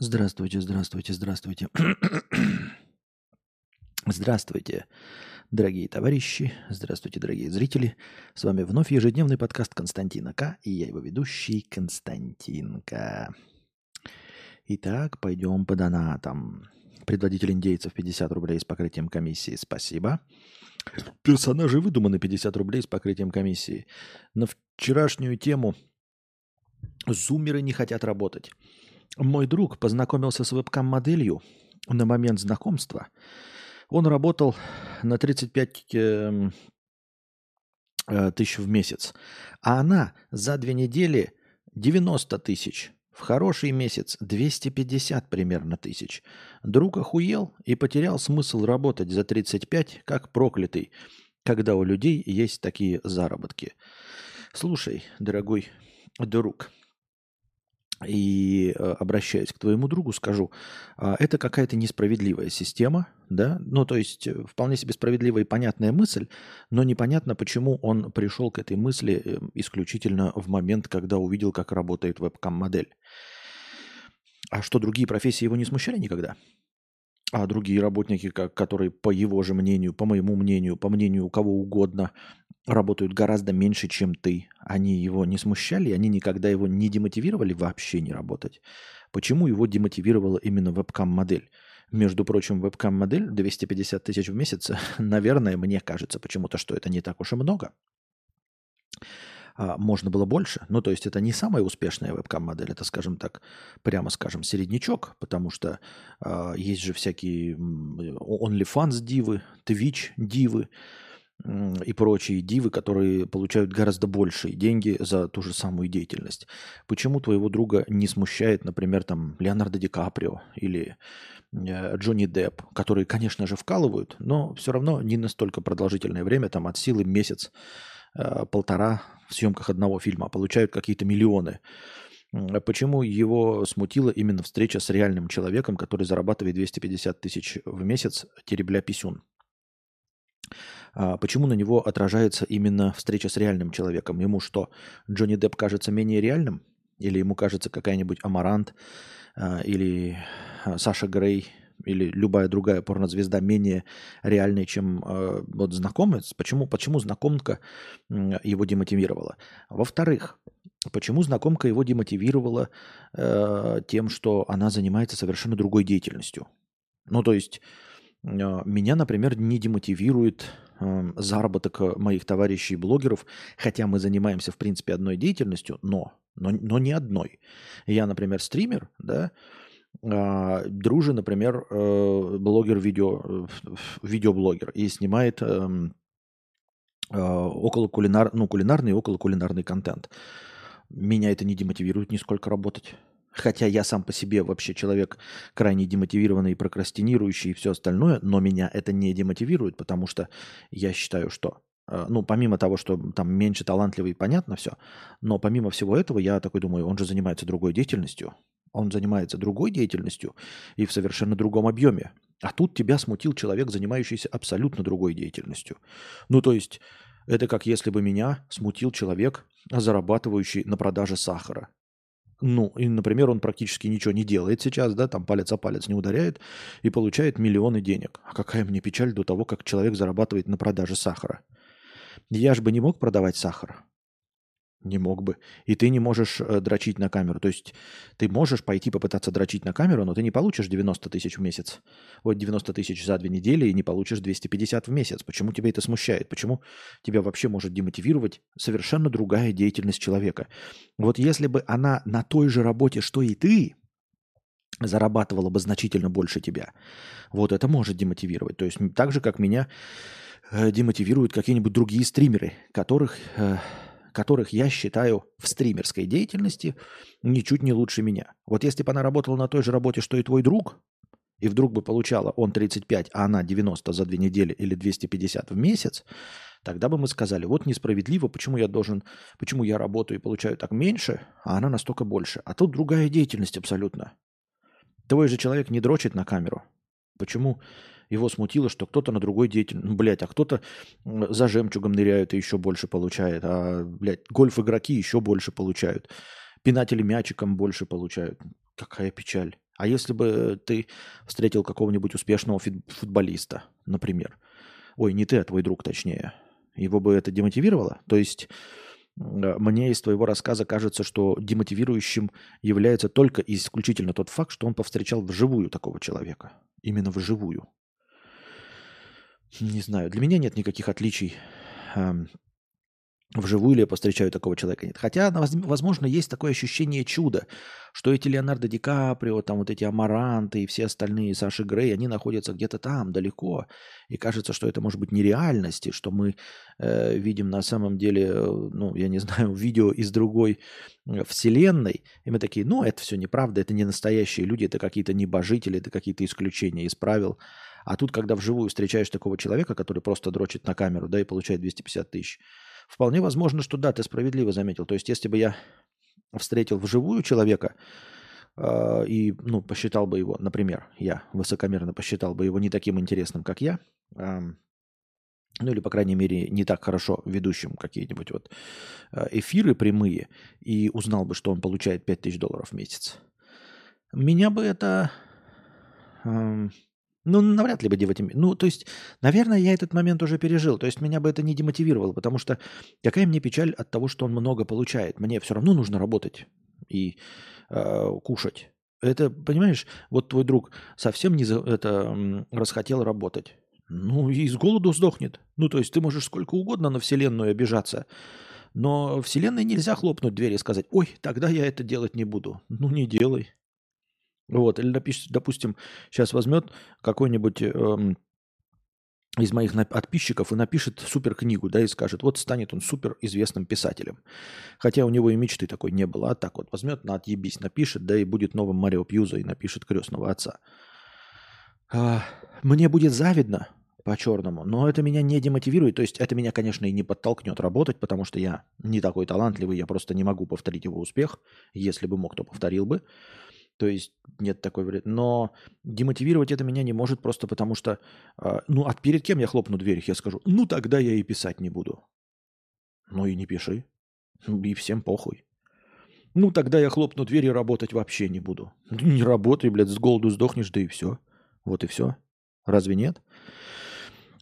Здравствуйте, здравствуйте, здравствуйте. Здравствуйте, дорогие товарищи, здравствуйте, дорогие зрители. С вами вновь ежедневный подкаст Константина К. И я его ведущий Константинка. Итак, пойдем по донатам. Предводитель индейцев 50 рублей с покрытием комиссии. Спасибо. Персонажи выдуманы 50 рублей с покрытием комиссии. На вчерашнюю тему зумеры не хотят работать. Мой друг познакомился с вебкам-моделью на момент знакомства. Он работал на 35 эм, э, тысяч в месяц, а она за две недели 90 тысяч. В хороший месяц 250 примерно тысяч. Друг охуел и потерял смысл работать за 35, как проклятый, когда у людей есть такие заработки. Слушай, дорогой друг, и э, обращаясь к твоему другу, скажу, э, это какая-то несправедливая система, да, ну то есть э, вполне себе справедливая и понятная мысль, но непонятно, почему он пришел к этой мысли э, исключительно в момент, когда увидел, как работает вебкам-модель. А что, другие профессии его не смущали никогда? А другие работники, которые, по его же мнению, по моему мнению, по мнению у кого угодно, работают гораздо меньше, чем ты. Они его не смущали, они никогда его не демотивировали вообще не работать. Почему его демотивировала именно вебкам-модель? Между прочим, вебкам-модель 250 тысяч в месяц, наверное, мне кажется почему-то, что это не так уж и много. А, можно было больше. Ну, то есть это не самая успешная вебкам-модель, это, скажем так, прямо скажем, середнячок, потому что а, есть же всякие OnlyFans дивы, Twitch дивы, и прочие дивы, которые получают гораздо большие деньги за ту же самую деятельность. Почему твоего друга не смущает, например, там Леонардо Ди Каприо или э, Джонни Депп, которые, конечно же, вкалывают, но все равно не настолько продолжительное время, там от силы месяц, э, полтора в съемках одного фильма, а получают какие-то миллионы. Почему его смутила именно встреча с реальным человеком, который зарабатывает 250 тысяч в месяц, теребля писюн? А почему на него отражается именно встреча с реальным человеком? Ему что, Джонни Депп кажется менее реальным? Или ему кажется какая-нибудь Амарант а, или а, Саша Грей или любая другая порнозвезда менее реальной, чем э, вот знакомец? Почему, почему знакомка его демотивировала? Во-вторых, почему знакомка его демотивировала э, тем, что она занимается совершенно другой деятельностью? Ну, то есть э, меня, например, не демотивирует Эм, заработок э, моих товарищей блогеров, хотя мы занимаемся, в принципе, одной деятельностью, но, но, но не одной. Я, например, стример, да, Дружи, например, э, блогер-видео, э, видеоблогер, и снимает эм, около кулинар, ну, кулинарный и около кулинарный контент. Меня это не демотивирует нисколько работать. Хотя я сам по себе вообще человек крайне демотивированный, прокрастинирующий и все остальное, но меня это не демотивирует, потому что я считаю, что э, ну, помимо того, что там меньше талантливый, понятно все, но помимо всего этого, я такой думаю, он же занимается другой деятельностью, он занимается другой деятельностью и в совершенно другом объеме. А тут тебя смутил человек, занимающийся абсолютно другой деятельностью. Ну, то есть, это как если бы меня смутил человек, зарабатывающий на продаже сахара. Ну, и, например, он практически ничего не делает сейчас, да, там палец о палец не ударяет и получает миллионы денег. А какая мне печаль до того, как человек зарабатывает на продаже сахара. Я же бы не мог продавать сахар. Не мог бы. И ты не можешь э, дрочить на камеру. То есть ты можешь пойти попытаться дрочить на камеру, но ты не получишь 90 тысяч в месяц. Вот 90 тысяч за две недели и не получишь 250 в месяц. Почему тебя это смущает? Почему тебя вообще может демотивировать совершенно другая деятельность человека? Вот если бы она на той же работе, что и ты, зарабатывала бы значительно больше тебя, вот это может демотивировать. То есть так же, как меня э, демотивируют какие-нибудь другие стримеры, которых... Которых я считаю в стримерской деятельности ничуть не лучше меня. Вот если бы она работала на той же работе, что и твой друг, и вдруг бы получала он 35, а она 90 за две недели или 250 в месяц, тогда бы мы сказали, вот несправедливо, почему я должен, почему я работаю и получаю так меньше, а она настолько больше. А тут другая деятельность абсолютно. Твой же человек не дрочит на камеру. Почему его смутило, что кто-то на другой деятельности, ну, блядь, а кто-то за жемчугом ныряет и еще больше получает, а, блядь, гольф-игроки еще больше получают, пинатели мячиком больше получают. Какая печаль. А если бы ты встретил какого-нибудь успешного футболиста, например, ой, не ты, а твой друг точнее, его бы это демотивировало? То есть мне из твоего рассказа кажется, что демотивирующим является только и исключительно тот факт, что он повстречал вживую такого человека. Именно вживую. Не знаю, для меня нет никаких отличий Вживую ли я повстречаю такого человека? Нет. Хотя, возможно, есть такое ощущение чуда, что эти Леонардо Ди Каприо, там вот эти Амаранты и все остальные Саши Грей, они находятся где-то там, далеко. И кажется, что это может быть нереальности, что мы э, видим на самом деле, э, ну, я не знаю, видео из другой э, вселенной. И мы такие, ну, это все неправда, это не настоящие люди, это какие-то небожители, это какие-то исключения из правил. А тут, когда вживую встречаешь такого человека, который просто дрочит на камеру, да, и получает 250 тысяч, Вполне возможно, что да, ты справедливо заметил. То есть, если бы я встретил вживую человека э, и, ну, посчитал бы его, например, я высокомерно посчитал бы его не таким интересным, как я, э, ну или, по крайней мере, не так хорошо ведущим какие-нибудь вот а, эфиры прямые, и узнал бы, что он получает 5000 долларов в месяц, меня бы это... Э, ну, навряд ли бы демотивировало. Ну, то есть, наверное, я этот момент уже пережил. То есть, меня бы это не демотивировало, потому что какая мне печаль от того, что он много получает. Мне все равно нужно работать и э, кушать. Это, понимаешь, вот твой друг совсем не за, это, расхотел работать. Ну, и с голоду сдохнет. Ну, то есть, ты можешь сколько угодно на Вселенную обижаться, но Вселенной нельзя хлопнуть дверь и сказать, ой, тогда я это делать не буду. Ну, не делай. Вот, или напишет, допустим, сейчас возьмет какой-нибудь эм, из моих подписчиков и напишет супер книгу, да, и скажет, вот станет он супер известным писателем. Хотя у него и мечты такой не было, а так вот возьмет, на отъебись, напишет, да, и будет новым Марио Пьюза и напишет крестного отца. А, мне будет завидно по-черному, но это меня не демотивирует, то есть это меня, конечно, и не подтолкнет работать, потому что я не такой талантливый, я просто не могу повторить его успех, если бы мог, то повторил бы. То есть нет такой варианта. Но демотивировать это меня не может просто потому что, э, ну, а перед кем я хлопну дверь, я скажу, ну, тогда я и писать не буду. Ну и не пиши. Ну, и всем похуй. Ну, тогда я хлопну дверь и работать вообще не буду. Ну, не работай, блядь, с голоду сдохнешь, да и все. Вот и все. Разве нет?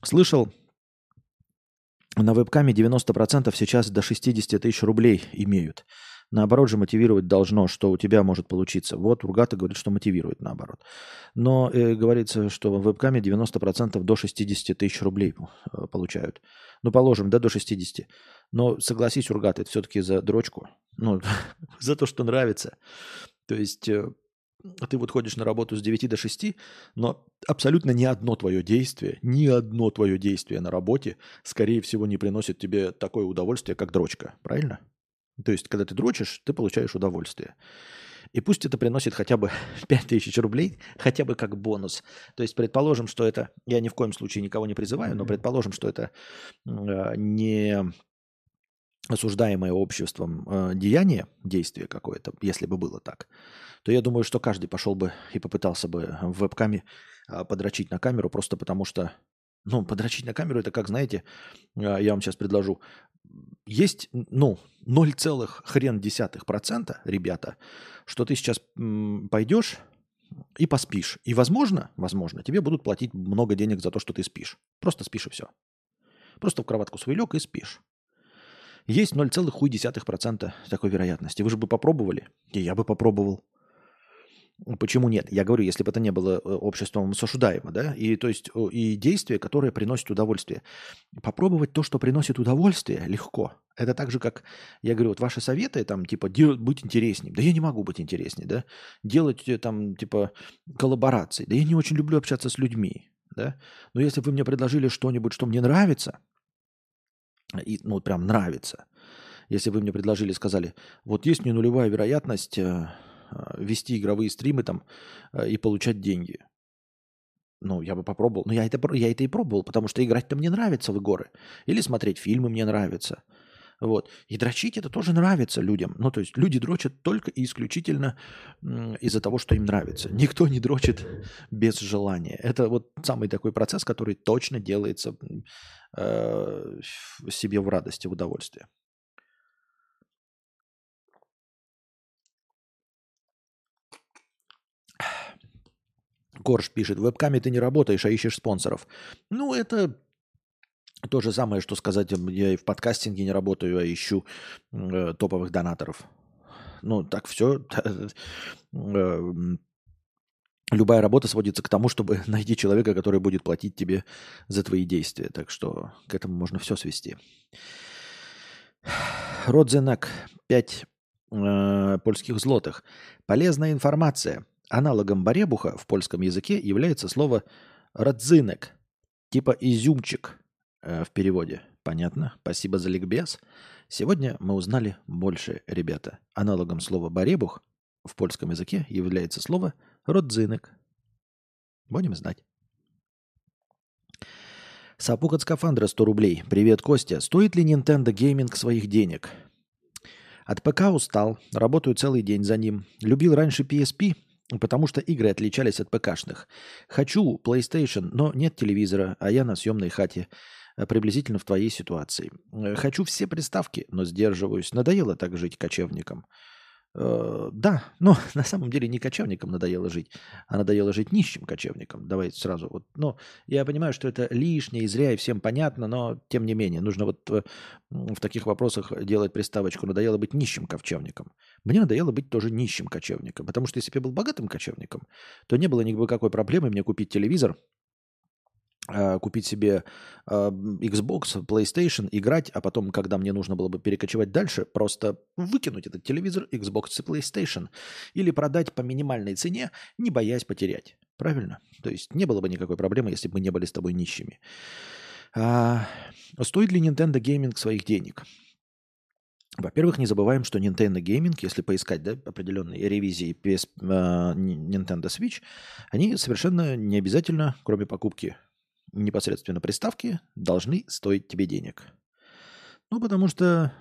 Слышал, на вебкаме 90% сейчас до 60 тысяч рублей имеют. Наоборот же мотивировать должно, что у тебя может получиться. Вот Ургата говорит, что мотивирует наоборот. Но э, говорится, что в вебкаме 90% до 60 тысяч рублей э, получают. Ну, положим, да, до 60. Но согласись, Ургат, это все-таки за дрочку. Ну, за то, что нравится. То есть э, ты вот ходишь на работу с 9 до 6, но абсолютно ни одно твое действие, ни одно твое действие на работе, скорее всего, не приносит тебе такое удовольствие, как дрочка. Правильно? То есть, когда ты дрочишь, ты получаешь удовольствие. И пусть это приносит хотя бы 5000 рублей, хотя бы как бонус. То есть, предположим, что это, я ни в коем случае никого не призываю, но предположим, что это э, не осуждаемое обществом э, деяние, действие какое-то, если бы было так, то я думаю, что каждый пошел бы и попытался бы в вебкаме э, подрочить на камеру, просто потому что, ну, подрочить на камеру, это как, знаете, э, я вам сейчас предложу, есть, ну, 0, хрен десятых процента, ребята, что ты сейчас пойдешь и поспишь. И возможно, возможно, тебе будут платить много денег за то, что ты спишь. Просто спишь и все. Просто в кроватку свой лег и спишь. Есть 0,1% такой вероятности. Вы же бы попробовали? И я бы попробовал. Почему нет? Я говорю, если бы это не было э, обществом осуждаемо, да, и то есть и действие, которое приносит удовольствие. Попробовать то, что приносит удовольствие, легко. Это так же, как я говорю, вот ваши советы, там, типа, делать, быть интереснее. Да я не могу быть интереснее, да. Делать, э, там, типа, коллаборации. Да я не очень люблю общаться с людьми, да. Но если бы вы мне предложили что-нибудь, что мне нравится, и, ну, прям нравится, если бы вы мне предложили, сказали, вот есть мне нулевая вероятность э, вести игровые стримы там а, и получать деньги. Ну, я бы попробовал. Но я это, я это и пробовал, потому что играть-то мне нравится в игры. Или смотреть фильмы мне нравится. Вот. И дрочить это тоже нравится людям. Ну, то есть люди дрочат только и исключительно из-за того, что им нравится. Никто не дрочит без желания. Это вот самый такой процесс, который точно делается э, себе в радости, в удовольствие. Корж пишет, в вебкаме ты не работаешь, а ищешь спонсоров. Ну, это то же самое, что сказать, я и в подкастинге не работаю, а ищу э, топовых донаторов. Ну, так все. Э, любая работа сводится к тому, чтобы найти человека, который будет платить тебе за твои действия. Так что к этому можно все свести. Родзенак 5 э, польских злотых. Полезная информация. Аналогом баребуха в польском языке является слово родзинек, типа изюмчик э, в переводе. Понятно? Спасибо за ликбез. Сегодня мы узнали больше, ребята. Аналогом слова баребух в польском языке является слово родзинек. Будем знать. Сапук от скафандра 100 рублей. Привет, Костя. Стоит ли Nintendo Gaming своих денег? От ПК устал, работаю целый день за ним. Любил раньше PSP, потому что игры отличались от ПКшных. Хочу PlayStation, но нет телевизора, а я на съемной хате. Э, приблизительно в твоей ситуации. Э, хочу все приставки, но сдерживаюсь. Надоело так жить кочевником. Э, да, но на самом деле не кочевникам надоело жить, а надоело жить нищим кочевникам. Давайте сразу. Вот, ну, я понимаю, что это лишнее и зря, и всем понятно, но тем не менее, нужно вот в, в таких вопросах делать приставочку. Надоело быть нищим кочевником. Мне надоело быть тоже нищим кочевником, потому что если бы я был богатым кочевником, то не было никакой проблемы мне купить телевизор, купить себе а, Xbox, PlayStation, играть, а потом, когда мне нужно было бы перекочевать дальше, просто выкинуть этот телевизор, Xbox и PlayStation или продать по минимальной цене, не боясь потерять. Правильно? То есть не было бы никакой проблемы, если бы мы не были с тобой нищими. А, стоит ли Nintendo Gaming своих денег? Во-первых, не забываем, что Nintendo Gaming, если поискать да, определенные ревизии PS, uh, Nintendo Switch, они совершенно не обязательно, кроме покупки непосредственно приставки должны стоить тебе денег. Ну, потому что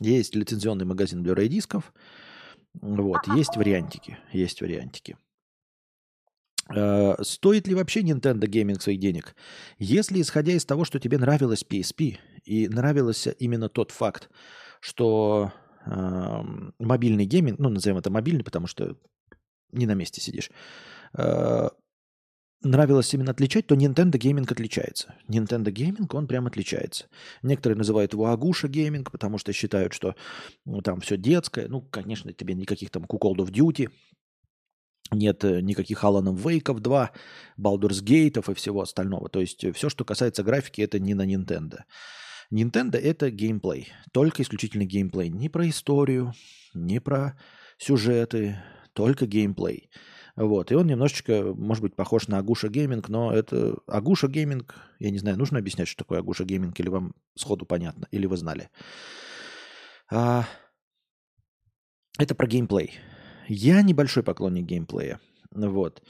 есть лицензионный магазин Blu-ray дисков, вот, есть вариантики, есть вариантики. Э, стоит ли вообще Nintendo Gaming своих денег? Если, исходя из того, что тебе нравилось PSP, и нравился именно тот факт, что э, мобильный гейминг, ну, назовем это мобильный, потому что не на месте сидишь, э, нравилось именно отличать, то Nintendo Gaming отличается. Nintendo Gaming, он прям отличается. Некоторые называют его Агуша Gaming, потому что считают, что ну, там все детское. Ну, конечно, тебе никаких там Call of Duty, нет э, никаких Alan Wake 2, Baldur's Gate и всего остального. То есть э, все, что касается графики, это не на Nintendo. Nintendo это геймплей, только исключительно геймплей. Не про историю, не про сюжеты, только геймплей. Вот. И он немножечко, может быть, похож на Агуша Гейминг, но это Агуша Гейминг, я не знаю, нужно объяснять, что такое Агуша Гейминг, или вам сходу понятно, или вы знали. А, это про геймплей. Я небольшой поклонник геймплея. Вот.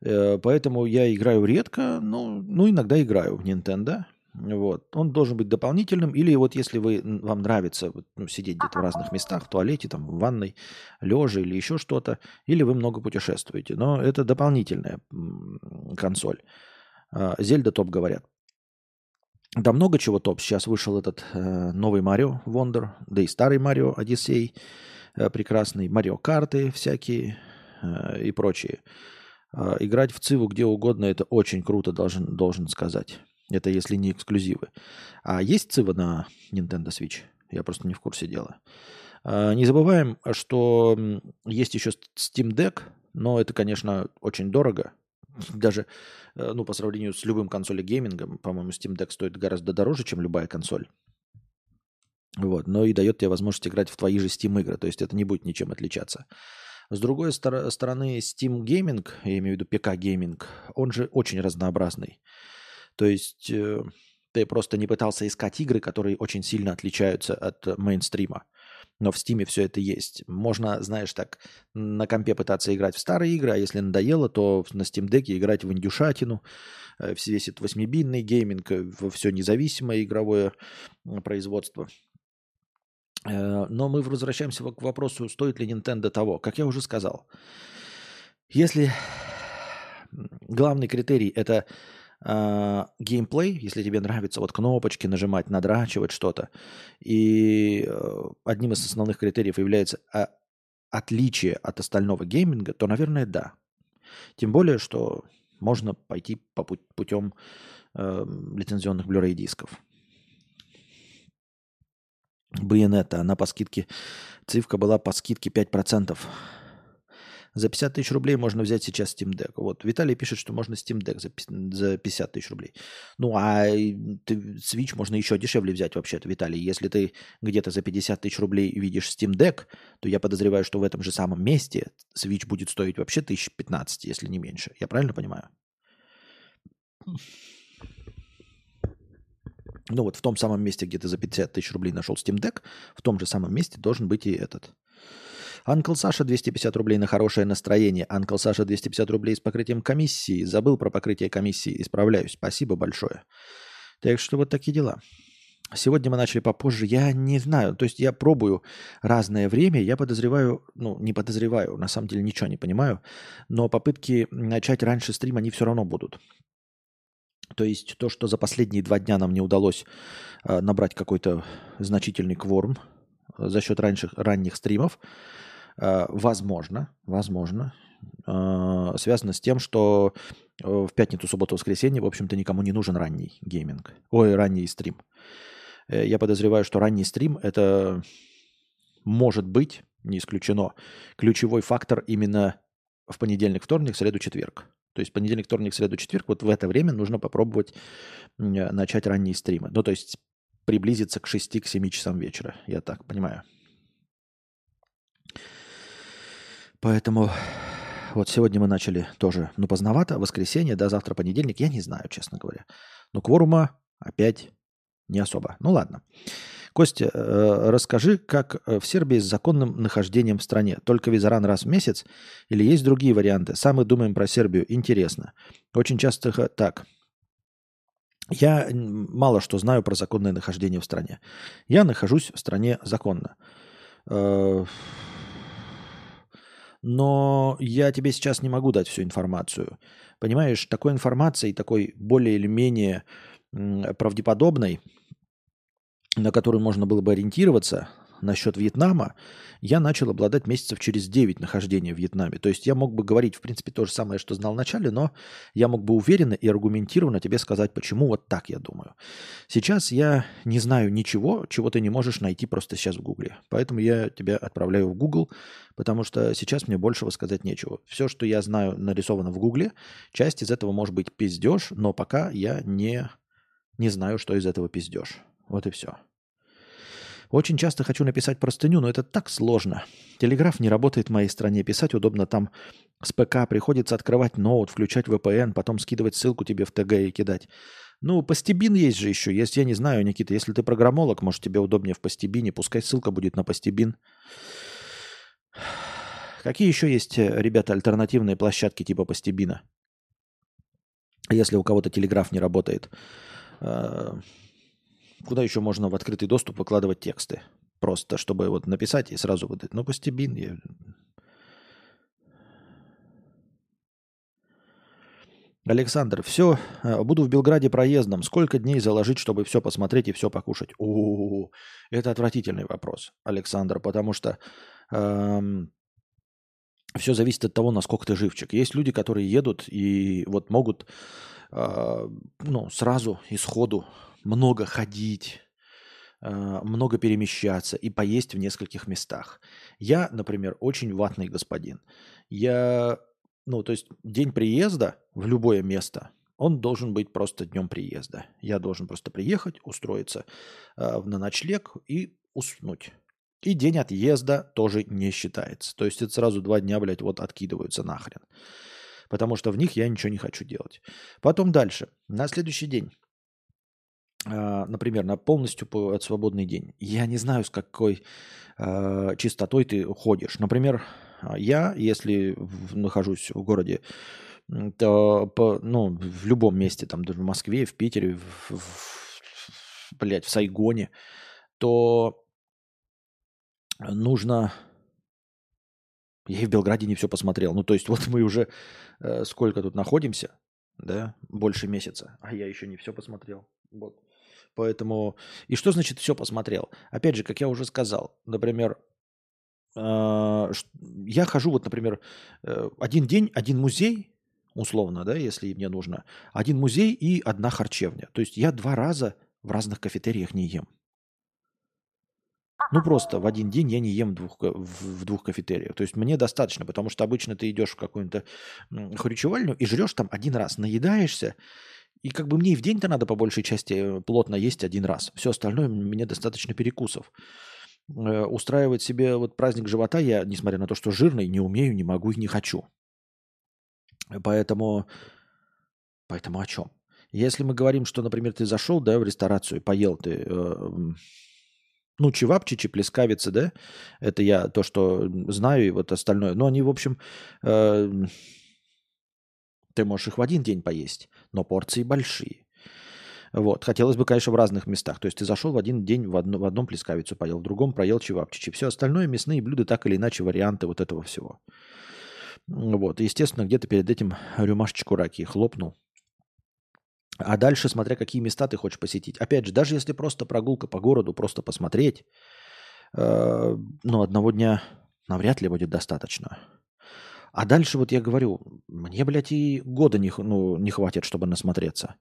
Э, поэтому я играю редко, ну, ну иногда играю в Nintendo. Вот. Он должен быть дополнительным. Или вот если вы, вам нравится ну, сидеть где-то в разных местах, в туалете, там, в ванной, лежа или еще что-то, или вы много путешествуете. Но это дополнительная консоль. А, Зельда топ, говорят. Да много чего топ. Сейчас вышел этот э, новый Марио Wonder, да и старый Марио Одиссей э, прекрасный, Марио карты всякие э, и прочие. Э, играть в Циву где угодно, это очень круто, должен, должен сказать. Это если не эксклюзивы. А есть цива на Nintendo Switch? Я просто не в курсе дела. А, не забываем, что есть еще Steam Deck, но это, конечно, очень дорого. Даже э, ну, по сравнению с любым консолью геймингом, по-моему, Steam Deck стоит гораздо дороже, чем любая консоль. Вот, но и дает тебе возможность играть в твои же Steam игры, то есть это не будет ничем отличаться. С другой стор- стороны, Steam Gaming, я имею в виду ПК Gaming, он же очень разнообразный. То есть э, ты просто не пытался искать игры, которые очень сильно отличаются от мейнстрима. Но в Стиме все это есть. Можно, знаешь, так, на компе пытаться играть в старые игры, а если надоело, то на Steam Deck играть в индюшатину, э, весь восьмибинный гейминг, э, во все независимое игровое производство. Но мы возвращаемся к вопросу, стоит ли Nintendo того. Как я уже сказал, если главный критерий – это а, геймплей, если тебе нравится вот кнопочки нажимать, надрачивать что-то, и э, одним из основных критериев является а, отличие от остального гейминга, то, наверное, да. Тем более, что можно пойти по путем э, лицензионных Blu-ray дисков. Байонета, она по скидке, цифка была по скидке 5%. За 50 тысяч рублей можно взять сейчас Steam Deck. Вот Виталий пишет, что можно Steam Deck за, за 50 тысяч рублей. Ну, а ты, Switch можно еще дешевле взять вообще-то, Виталий. Если ты где-то за 50 тысяч рублей видишь Steam Deck, то я подозреваю, что в этом же самом месте Switch будет стоить вообще 1015, если не меньше. Я правильно понимаю? Ну вот в том самом месте, где ты за 50 тысяч рублей нашел Steam Deck, в том же самом месте должен быть и этот. Анкл Саша 250 рублей на хорошее настроение. Анкл Саша 250 рублей с покрытием комиссии. Забыл про покрытие комиссии. Исправляюсь. Спасибо большое. Так что вот такие дела. Сегодня мы начали попозже. Я не знаю. То есть я пробую разное время. Я подозреваю, ну, не подозреваю, на самом деле ничего не понимаю. Но попытки начать раньше стрим, они все равно будут. То есть то, что за последние два дня нам не удалось э, набрать какой-то значительный кворум за счет раньших, ранних стримов, Э, возможно, возможно, э, связано с тем, что э, в пятницу, субботу, воскресенье, в общем-то, никому не нужен ранний гейминг. Ой, ранний стрим. Я подозреваю, что ранний стрим – это может быть, не исключено, ключевой фактор именно в понедельник, вторник, среду, четверг. То есть понедельник, вторник, среду, четверг, вот в это время нужно попробовать начать ранние стримы. Ну, то есть приблизиться к 6-7 часам вечера, я так понимаю. Поэтому вот сегодня мы начали тоже, ну, поздновато, воскресенье, да, завтра понедельник, я не знаю, честно говоря. Но кворума опять не особо. Ну, ладно. Костя, э, расскажи, как э, в Сербии с законным нахождением в стране? Только визаран раз в месяц? Или есть другие варианты? Сам мы думаем про Сербию. Интересно. Очень часто так. Я мало что знаю про законное нахождение в стране. Я нахожусь в стране законно. Э, но я тебе сейчас не могу дать всю информацию. Понимаешь, такой информации, такой более или менее правдеподобной, на которую можно было бы ориентироваться, насчет Вьетнама, я начал обладать месяцев через 9 нахождения в Вьетнаме. То есть я мог бы говорить, в принципе, то же самое, что знал в начале, но я мог бы уверенно и аргументированно тебе сказать, почему вот так я думаю. Сейчас я не знаю ничего, чего ты не можешь найти просто сейчас в Гугле. Поэтому я тебя отправляю в Google, потому что сейчас мне большего сказать нечего. Все, что я знаю, нарисовано в Гугле. Часть из этого может быть пиздеж, но пока я не, не знаю, что из этого пиздеж. Вот и все. Очень часто хочу написать простыню, но это так сложно. Телеграф не работает в моей стране. Писать удобно там с ПК. Приходится открывать ноут, включать VPN, потом скидывать ссылку тебе в ТГ и кидать. Ну, Постебин есть же еще. Если я не знаю, Никита, если ты программолог, может, тебе удобнее в Постебине. Пускай ссылка будет на Постебин. Какие еще есть, э, ребята, альтернативные площадки типа Постебина? Если у кого-то телеграф не работает. Куда еще можно в открытый доступ выкладывать тексты? Просто, чтобы вот написать и сразу выдать. Ну, постебин. Я... Александр, все, э, буду в Белграде проездом. Сколько дней заложить, чтобы все посмотреть и все покушать? О, это отвратительный вопрос, Александр, потому что эм, все зависит от того, насколько ты живчик. Есть люди, которые едут и вот могут э, ну, сразу, исходу много ходить, а, много перемещаться и поесть в нескольких местах. Я, например, очень ватный господин. Я, ну, то есть день приезда в любое место, он должен быть просто днем приезда. Я должен просто приехать, устроиться э, на ночлег и уснуть. И день отъезда тоже не считается. То есть это сразу два дня, блядь, вот откидываются нахрен. Потому что в них я ничего не хочу делать. Потом дальше. На следующий день например, на полностью от свободный день. Я не знаю, с какой э, чистотой ты ходишь. Например, а, я, если в, нахожусь в городе, то по, ну, в любом месте, там, даже в Москве, в Питере, в, в, блядь, в Сайгоне, то нужно... Я и в Белграде не все посмотрел. Ну, то есть вот мы уже э, сколько тут находимся, да, больше месяца, а я еще не все посмотрел. Вот. Поэтому... И что значит все посмотрел? Опять же, как я уже сказал, например, э, я хожу, вот, например, э, один день, один музей, условно, да, если мне нужно, один музей и одна харчевня. То есть я два раза в разных кафетериях не ем. Ну, просто в один день я не ем двух, в, в двух кафетериях. То есть мне достаточно, потому что обычно ты идешь в какую-то хрючевальню и жрешь там один раз, наедаешься, и как бы мне и в день-то надо по большей части э, плотно есть один раз. Все остальное мне достаточно перекусов. Э, устраивать себе вот праздник живота я, несмотря на то, что жирный, не умею, не могу и не хочу. Поэтому, поэтому о чем? Если мы говорим, что, например, ты зашел, да, в ресторацию, поел ты, э, ну, чевапчичи, плескавицы, да, это я то, что знаю, и вот остальное. Но они, в общем, э, ты можешь их в один день поесть, но порции большие. Вот. Хотелось бы, конечно, в разных местах. То есть ты зашел в один день в, одно, в одном плескавицу поел, в другом проел чевапчичи. Все остальное мясные блюда так или иначе варианты вот этого всего. Вот. естественно, где-то перед этим рюмашечку раки хлопнул. А дальше, смотря какие места ты хочешь посетить. Опять же, даже если просто прогулка по городу, просто посмотреть, э, ну, одного дня навряд ли будет достаточно. А дальше вот я говорю, мне, блядь, и года не, ну, не хватит, чтобы насмотреться.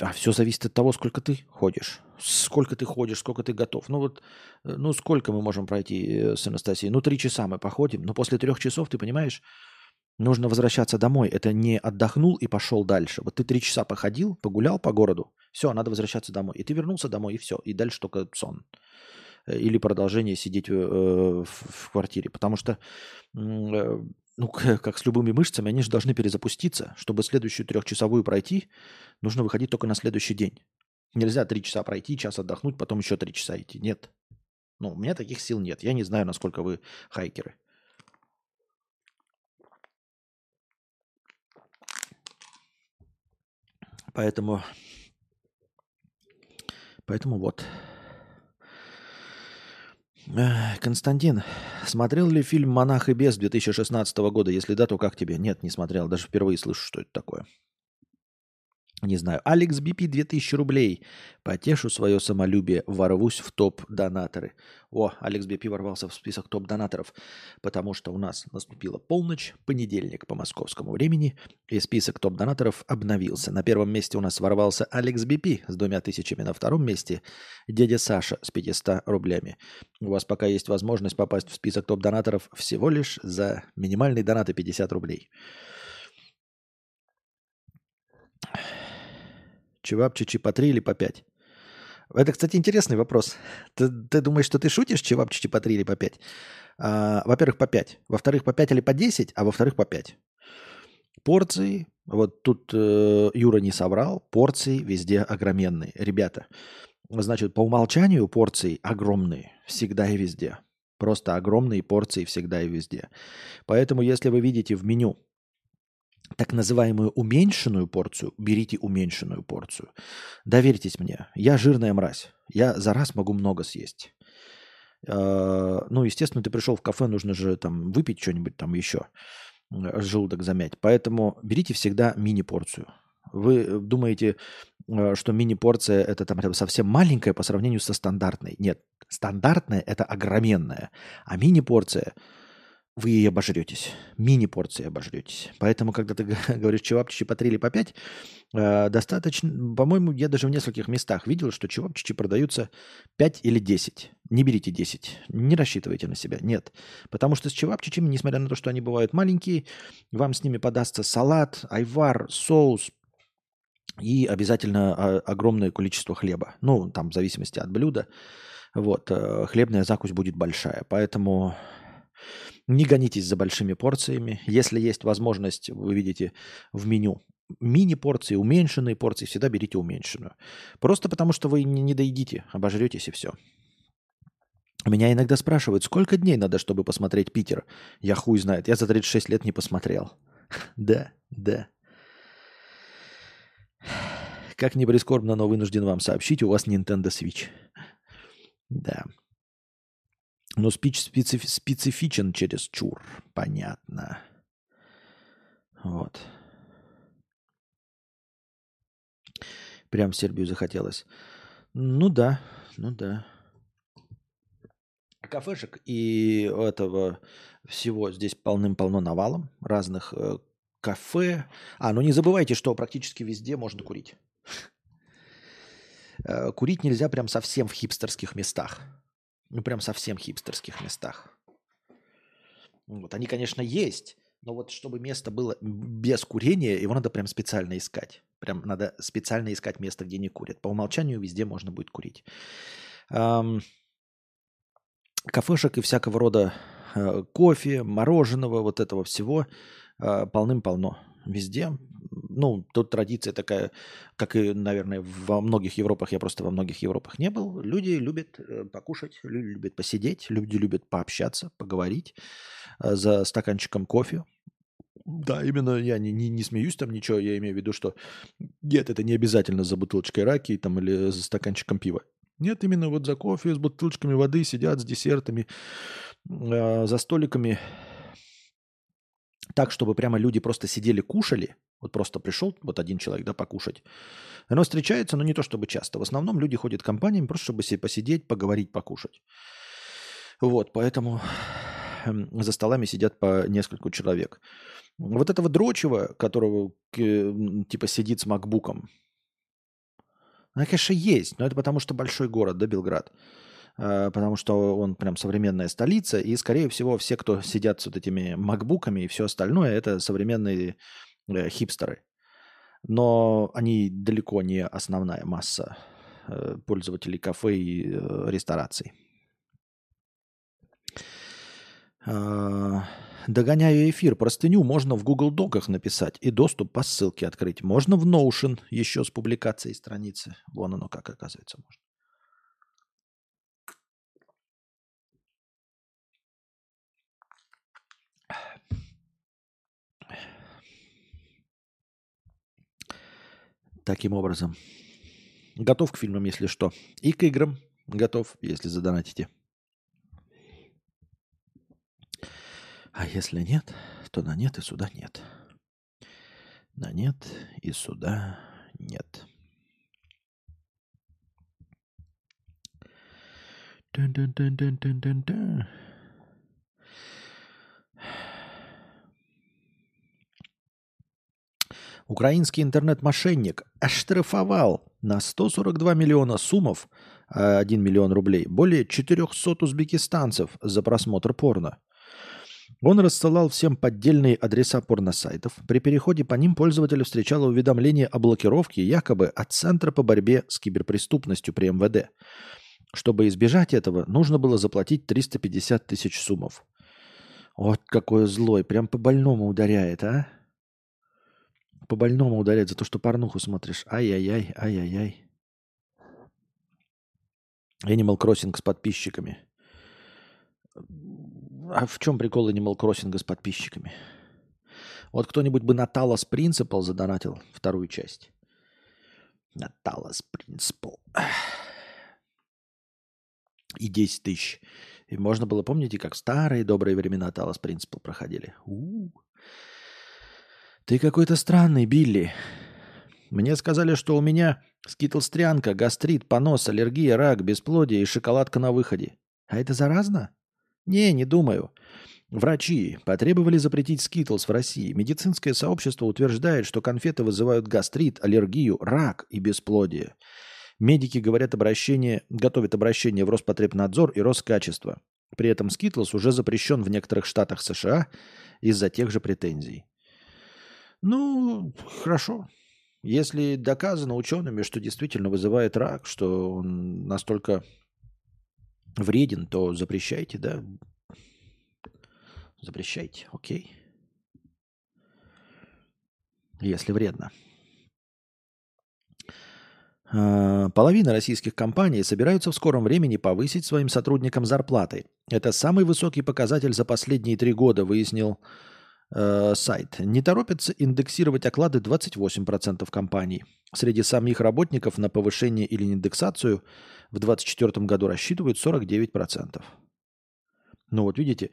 А все зависит от того, сколько ты ходишь. Сколько ты ходишь, сколько ты готов. Ну вот, э, ну сколько мы можем пройти э, с Анастасией? Ну три часа мы походим, но после трех часов, ты понимаешь, нужно возвращаться домой. Это не отдохнул и пошел дальше. Вот ты три часа походил, погулял по городу, все, надо возвращаться домой. И ты вернулся домой, и все. И дальше только сон. Э, или продолжение сидеть в, в, в квартире. Потому что ну, как с любыми мышцами, они же должны перезапуститься. Чтобы следующую трехчасовую пройти, нужно выходить только на следующий день. Нельзя три часа пройти, час отдохнуть, потом еще три часа идти. Нет. Ну, у меня таких сил нет. Я не знаю, насколько вы хайкеры. Поэтому, поэтому вот. Константин, смотрел ли фильм «Монах и бес» 2016 года? Если да, то как тебе? Нет, не смотрел. Даже впервые слышу, что это такое. Не знаю. Алекс Бипи 2000 рублей. Потешу свое самолюбие, ворвусь в топ-донаторы. О, Алекс Бипи ворвался в список топ-донаторов, потому что у нас наступила полночь, понедельник по московскому времени, и список топ-донаторов обновился. На первом месте у нас ворвался Алекс Бипи с двумя тысячами, на втором месте дядя Саша с 500 рублями. У вас пока есть возможность попасть в список топ-донаторов всего лишь за минимальный донат и 50 рублей. Чевапчичи по 3 или по 5? Это, кстати, интересный вопрос. Ты, ты думаешь, что ты шутишь, чевапчичи по 3 или по 5? А, во-первых, по 5. Во-вторых, по 5 или по 10, а во-вторых, по 5. Порции, вот тут э, Юра не соврал, порции везде огроменные. Ребята, значит, по умолчанию порции огромные, всегда и везде. Просто огромные порции всегда и везде. Поэтому, если вы видите в меню так называемую уменьшенную порцию, берите уменьшенную порцию. Доверьтесь мне, я жирная мразь. Я за раз могу много съесть. А, ну, естественно, ты пришел в кафе, нужно же там выпить что-нибудь там еще, желудок замять. Поэтому берите всегда мини-порцию. Вы думаете, э, что мини-порция это там совсем маленькая по сравнению со стандартной. Нет, стандартная это огроменная, а мини-порция – вы и обожретесь. Мини-порции обожретесь. Поэтому, когда ты говоришь чевапчичи по 3 или по 5, э, достаточно, по-моему, я даже в нескольких местах видел, что чевапчичи продаются 5 или 10. Не берите 10, не рассчитывайте на себя, нет. Потому что с чевапчичами, несмотря на то, что они бывают маленькие, вам с ними подастся салат, айвар, соус, и обязательно а, огромное количество хлеба. Ну, там в зависимости от блюда. Вот, э, хлебная закусь будет большая. Поэтому не гонитесь за большими порциями. Если есть возможность, вы видите в меню мини-порции, уменьшенные порции, всегда берите уменьшенную. Просто потому, что вы не, доедите, обожретесь и все. Меня иногда спрашивают, сколько дней надо, чтобы посмотреть Питер? Я хуй знает, я за 36 лет не посмотрел. Да, да. Как не прискорбно, но вынужден вам сообщить, у вас Nintendo Switch. Да. Но спич специф, специфичен через чур. Понятно. Вот. Прям в Сербию захотелось. Ну да, ну да. кафешек и этого всего здесь полным-полно навалом разных э, кафе. А, ну не забывайте, что практически везде можно курить. Э, курить нельзя прям совсем в хипстерских местах. Ну, прям совсем хипстерских местах. Вот, они, конечно, есть, но вот чтобы место было без курения, его надо прям специально искать. Прям надо специально искать место, где не курят. По умолчанию везде можно будет курить. Эм, кафешек и всякого рода э, кофе, мороженого, вот этого всего э, полным-полно везде. Ну, тут традиция такая, как и, наверное, во многих Европах, я просто во многих Европах не был. Люди любят э, покушать, люди любят посидеть, люди любят пообщаться, поговорить э, за стаканчиком кофе. Да, именно я не, не, не смеюсь там ничего, я имею в виду, что нет, это не обязательно за бутылочкой раки там, или за стаканчиком пива. Нет, именно вот за кофе с бутылочками воды сидят, с десертами, э, за столиками так, чтобы прямо люди просто сидели, кушали, вот просто пришел вот один человек, да, покушать. Оно встречается, но не то чтобы часто. В основном люди ходят компаниями просто, чтобы себе посидеть, поговорить, покушать. Вот, поэтому эм, за столами сидят по нескольку человек. Вот этого дрочева, которого типа сидит с макбуком, она, конечно, есть, но это потому что большой город, да, Белград. Э, потому что он прям современная столица, и, скорее всего, все, кто сидят с вот этими макбуками и все остальное, это современные э, хипстеры. Но они далеко не основная масса э, пользователей кафе и рестораций. Догоняю эфир. Простыню можно в Google Доках написать и доступ по ссылке открыть. Можно в Notion еще с публикацией страницы. Вон оно как оказывается можно. Таким образом. Готов к фильмам, если что. И к играм готов, если задонатите. А если нет, то на нет и сюда нет. На нет и сюда нет. Дun-дун-дун-дун-дун-дун-дун. Украинский интернет-мошенник оштрафовал на 142 миллиона суммов, 1 миллион рублей, более 400 узбекистанцев за просмотр порно. Он рассылал всем поддельные адреса порносайтов. При переходе по ним пользователь встречал уведомление о блокировке якобы от Центра по борьбе с киберпреступностью при МВД. Чтобы избежать этого, нужно было заплатить 350 тысяч суммов. Вот какой злой, прям по больному ударяет, а? По больному ударять за то, что порнуху смотришь. Ай-яй-яй, ай-яй-яй. Animal Crossing с подписчиками. А в чем прикол Animal Crossing с подписчиками? Вот кто-нибудь бы на Talos Principle задонатил вторую часть. На Talos Principle. И 10 тысяч. И можно было, помните, как старые добрые времена Talos Principle проходили? У-у-у. «Ты какой-то странный, Билли. Мне сказали, что у меня скитлстрянка, гастрит, понос, аллергия, рак, бесплодие и шоколадка на выходе. А это заразно? Не, не думаю. Врачи потребовали запретить скитлс в России. Медицинское сообщество утверждает, что конфеты вызывают гастрит, аллергию, рак и бесплодие. Медики говорят обращение, готовят обращение в Роспотребнадзор и Роскачество. При этом скитлс уже запрещен в некоторых штатах США из-за тех же претензий. Ну, хорошо. Если доказано учеными, что действительно вызывает рак, что он настолько вреден, то запрещайте, да? Запрещайте, окей. Если вредно. А, половина российских компаний собираются в скором времени повысить своим сотрудникам зарплаты. Это самый высокий показатель за последние три года, выяснил Э, сайт. Не торопятся индексировать оклады 28% компаний. Среди самих работников на повышение или индексацию в 2024 году рассчитывают 49%. Ну вот видите,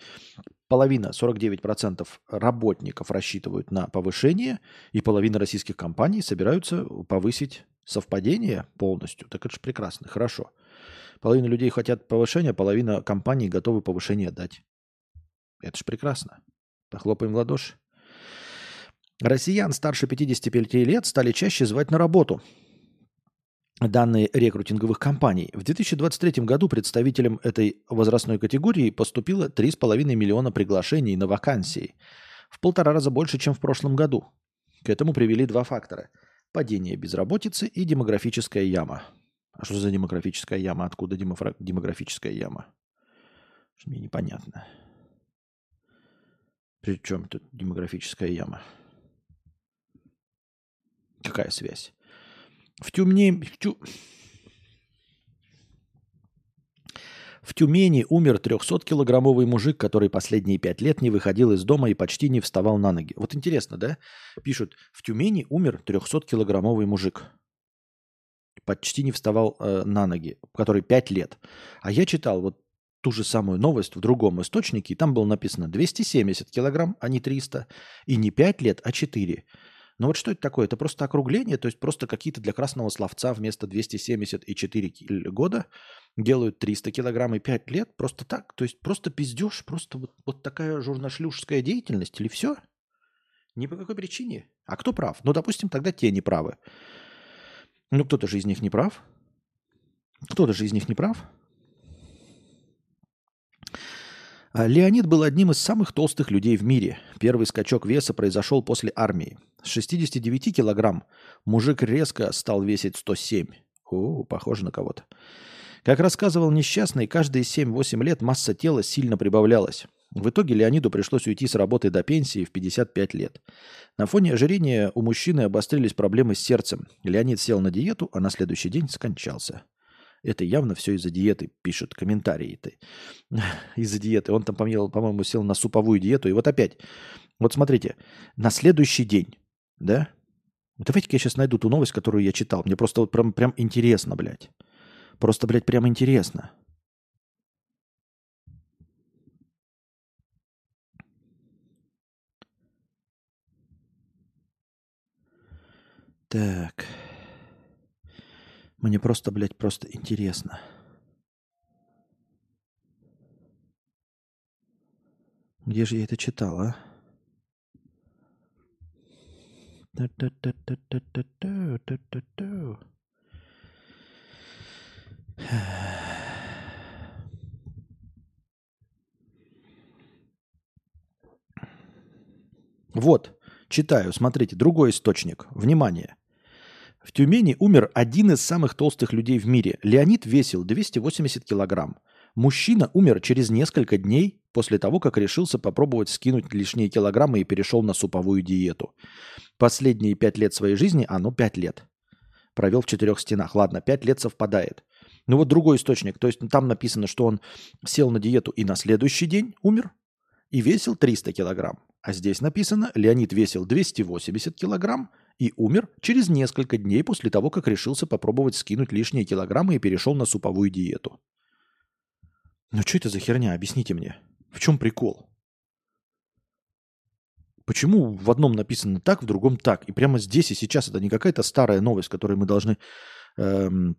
половина, 49% работников рассчитывают на повышение, и половина российских компаний собираются повысить совпадение полностью. Так это же прекрасно, хорошо. Половина людей хотят повышения, половина компаний готовы повышение дать. Это же прекрасно. Похлопаем в ладоши. Россиян старше 55 лет стали чаще звать на работу. Данные рекрутинговых компаний. В 2023 году представителям этой возрастной категории поступило 3,5 миллиона приглашений на вакансии. В полтора раза больше, чем в прошлом году. К этому привели два фактора. Падение безработицы и демографическая яма. А что за демографическая яма? Откуда демографическая яма? Мне непонятно. При чем тут демографическая яма? Какая связь? В Тюмени... В, Тю... в Тюмени умер 300-килограммовый мужик, который последние пять лет не выходил из дома и почти не вставал на ноги. Вот интересно, да? Пишут, в Тюмени умер 300-килограммовый мужик почти не вставал э, на ноги, который 5 лет. А я читал вот ту же самую новость в другом источнике, и там было написано 270 килограмм, а не 300, и не 5 лет, а 4. Но вот что это такое? Это просто округление, то есть просто какие-то для красного словца вместо 270 и 4 года делают 300 килограмм и 5 лет, просто так, то есть просто пиздеж, просто вот, вот такая журношлюшская деятельность или все? Ни по какой причине. А кто прав? Ну, допустим, тогда те не правы. Ну, кто-то же из них не прав. Кто-то же из них не прав. А Леонид был одним из самых толстых людей в мире. Первый скачок веса произошел после армии. С 69 килограмм мужик резко стал весить 107. О, похоже на кого-то. Как рассказывал несчастный, каждые 7-8 лет масса тела сильно прибавлялась. В итоге Леониду пришлось уйти с работы до пенсии в 55 лет. На фоне ожирения у мужчины обострились проблемы с сердцем. Леонид сел на диету, а на следующий день скончался. Это явно все из-за диеты, пишут комментарии. из-за диеты. Он там, по-моему, сел на суповую диету. И вот опять. Вот смотрите. На следующий день, да? Давайте-ка я сейчас найду ту новость, которую я читал. Мне просто вот прям, прям интересно, блядь. Просто, блядь, прям интересно. Так. Мне просто, блядь, просто интересно. Где же я это читал, а? Вот, читаю, смотрите, другой источник. Внимание. В Тюмени умер один из самых толстых людей в мире. Леонид весил 280 килограмм. Мужчина умер через несколько дней после того, как решился попробовать скинуть лишние килограммы и перешел на суповую диету. Последние пять лет своей жизни, а ну пять лет, провел в четырех стенах. Ладно, пять лет совпадает. Ну вот другой источник, то есть там написано, что он сел на диету и на следующий день умер и весил 300 килограмм. А здесь написано, Леонид весил 280 килограмм и умер через несколько дней после того, как решился попробовать скинуть лишние килограммы и перешел на суповую диету. Ну что это за херня? Объясните мне. В чем прикол? Почему в одном написано так, в другом так? И прямо здесь и сейчас это не какая-то старая новость, которую мы должны эм,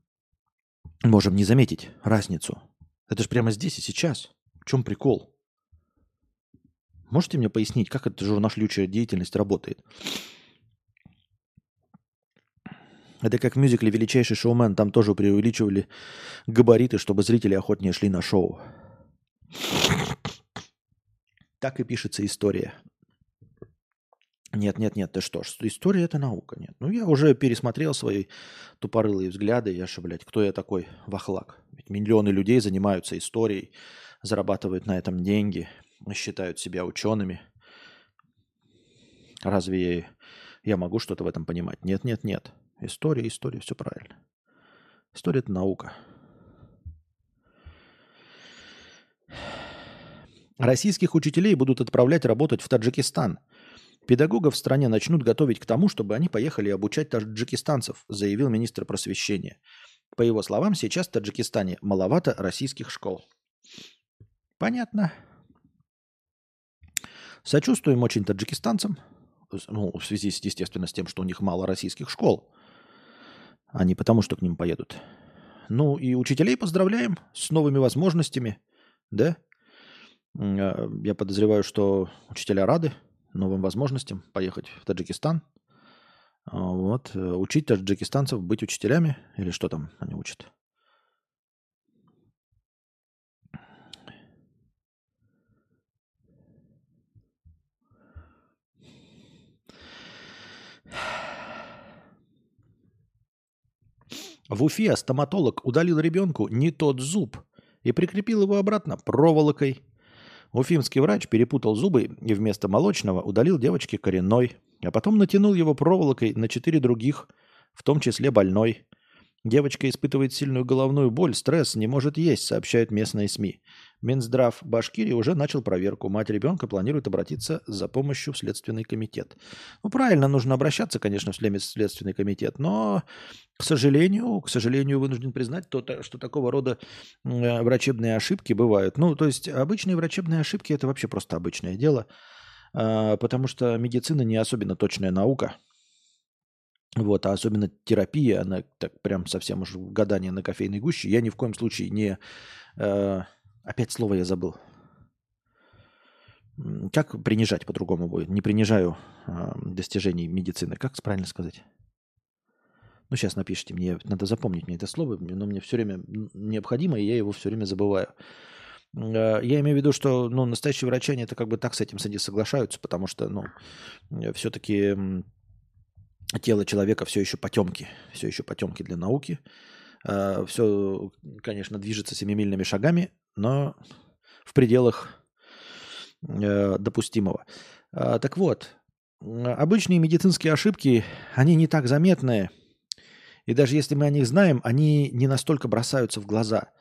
можем не заметить разницу. Это же прямо здесь и сейчас. В чем прикол? Можете мне пояснить, как эта журношлючая деятельность работает? Это как в мюзикле «Величайший шоумен». Там тоже преувеличивали габариты, чтобы зрители охотнее шли на шоу. Так и пишется история. Нет, нет, нет, ты что ж, история это наука, нет. Ну, я уже пересмотрел свои тупорылые взгляды, я же, блядь, кто я такой вахлак? Ведь миллионы людей занимаются историей, зарабатывают на этом деньги, считают себя учеными. Разве я, я могу что-то в этом понимать? Нет, нет, нет. История, история, все правильно. История – это наука. Российских учителей будут отправлять работать в Таджикистан. Педагогов в стране начнут готовить к тому, чтобы они поехали обучать таджикистанцев, заявил министр просвещения. По его словам, сейчас в Таджикистане маловато российских школ. Понятно. Сочувствуем очень таджикистанцам, ну, в связи, естественно, с тем, что у них мало российских школ, а не потому, что к ним поедут. Ну и учителей поздравляем с новыми возможностями, да? А, я подозреваю, что учителя рады новым возможностям поехать в Таджикистан. А, вот, э, учить таджикистанцев быть учителями, или что там они учат. В Уфе стоматолог удалил ребенку не тот зуб и прикрепил его обратно проволокой. Уфимский врач перепутал зубы и вместо молочного удалил девочке коренной, а потом натянул его проволокой на четыре других, в том числе больной. Девочка испытывает сильную головную боль, стресс, не может есть, сообщают местные СМИ. Минздрав Башкирии уже начал проверку. Мать ребенка планирует обратиться за помощью в Следственный комитет. Ну, правильно, нужно обращаться, конечно, в Следственный комитет, но, к сожалению, к сожалению, вынужден признать, то, что такого рода э, врачебные ошибки бывают. Ну, то есть обычные врачебные ошибки – это вообще просто обычное дело, а, потому что медицина не особенно точная наука – вот, а особенно терапия, она так прям совсем уж гадание на кофейной гуще. Я ни в коем случае не... Э, опять слово я забыл. Как принижать по-другому будет? Не принижаю э, достижений медицины. Как правильно сказать? Ну, сейчас напишите, мне надо запомнить мне это слово, но мне все время необходимо, и я его все время забываю. Э, я имею в виду, что ну, настоящие врачи, они это как бы так с этим соглашаются, потому что, ну, все-таки тело человека все еще потемки, все еще потемки для науки. А, все, конечно, движется семимильными шагами, но в пределах э, допустимого. А, так вот, обычные медицинские ошибки, они не так заметные. И даже если мы о них знаем, они не настолько бросаются в глаза,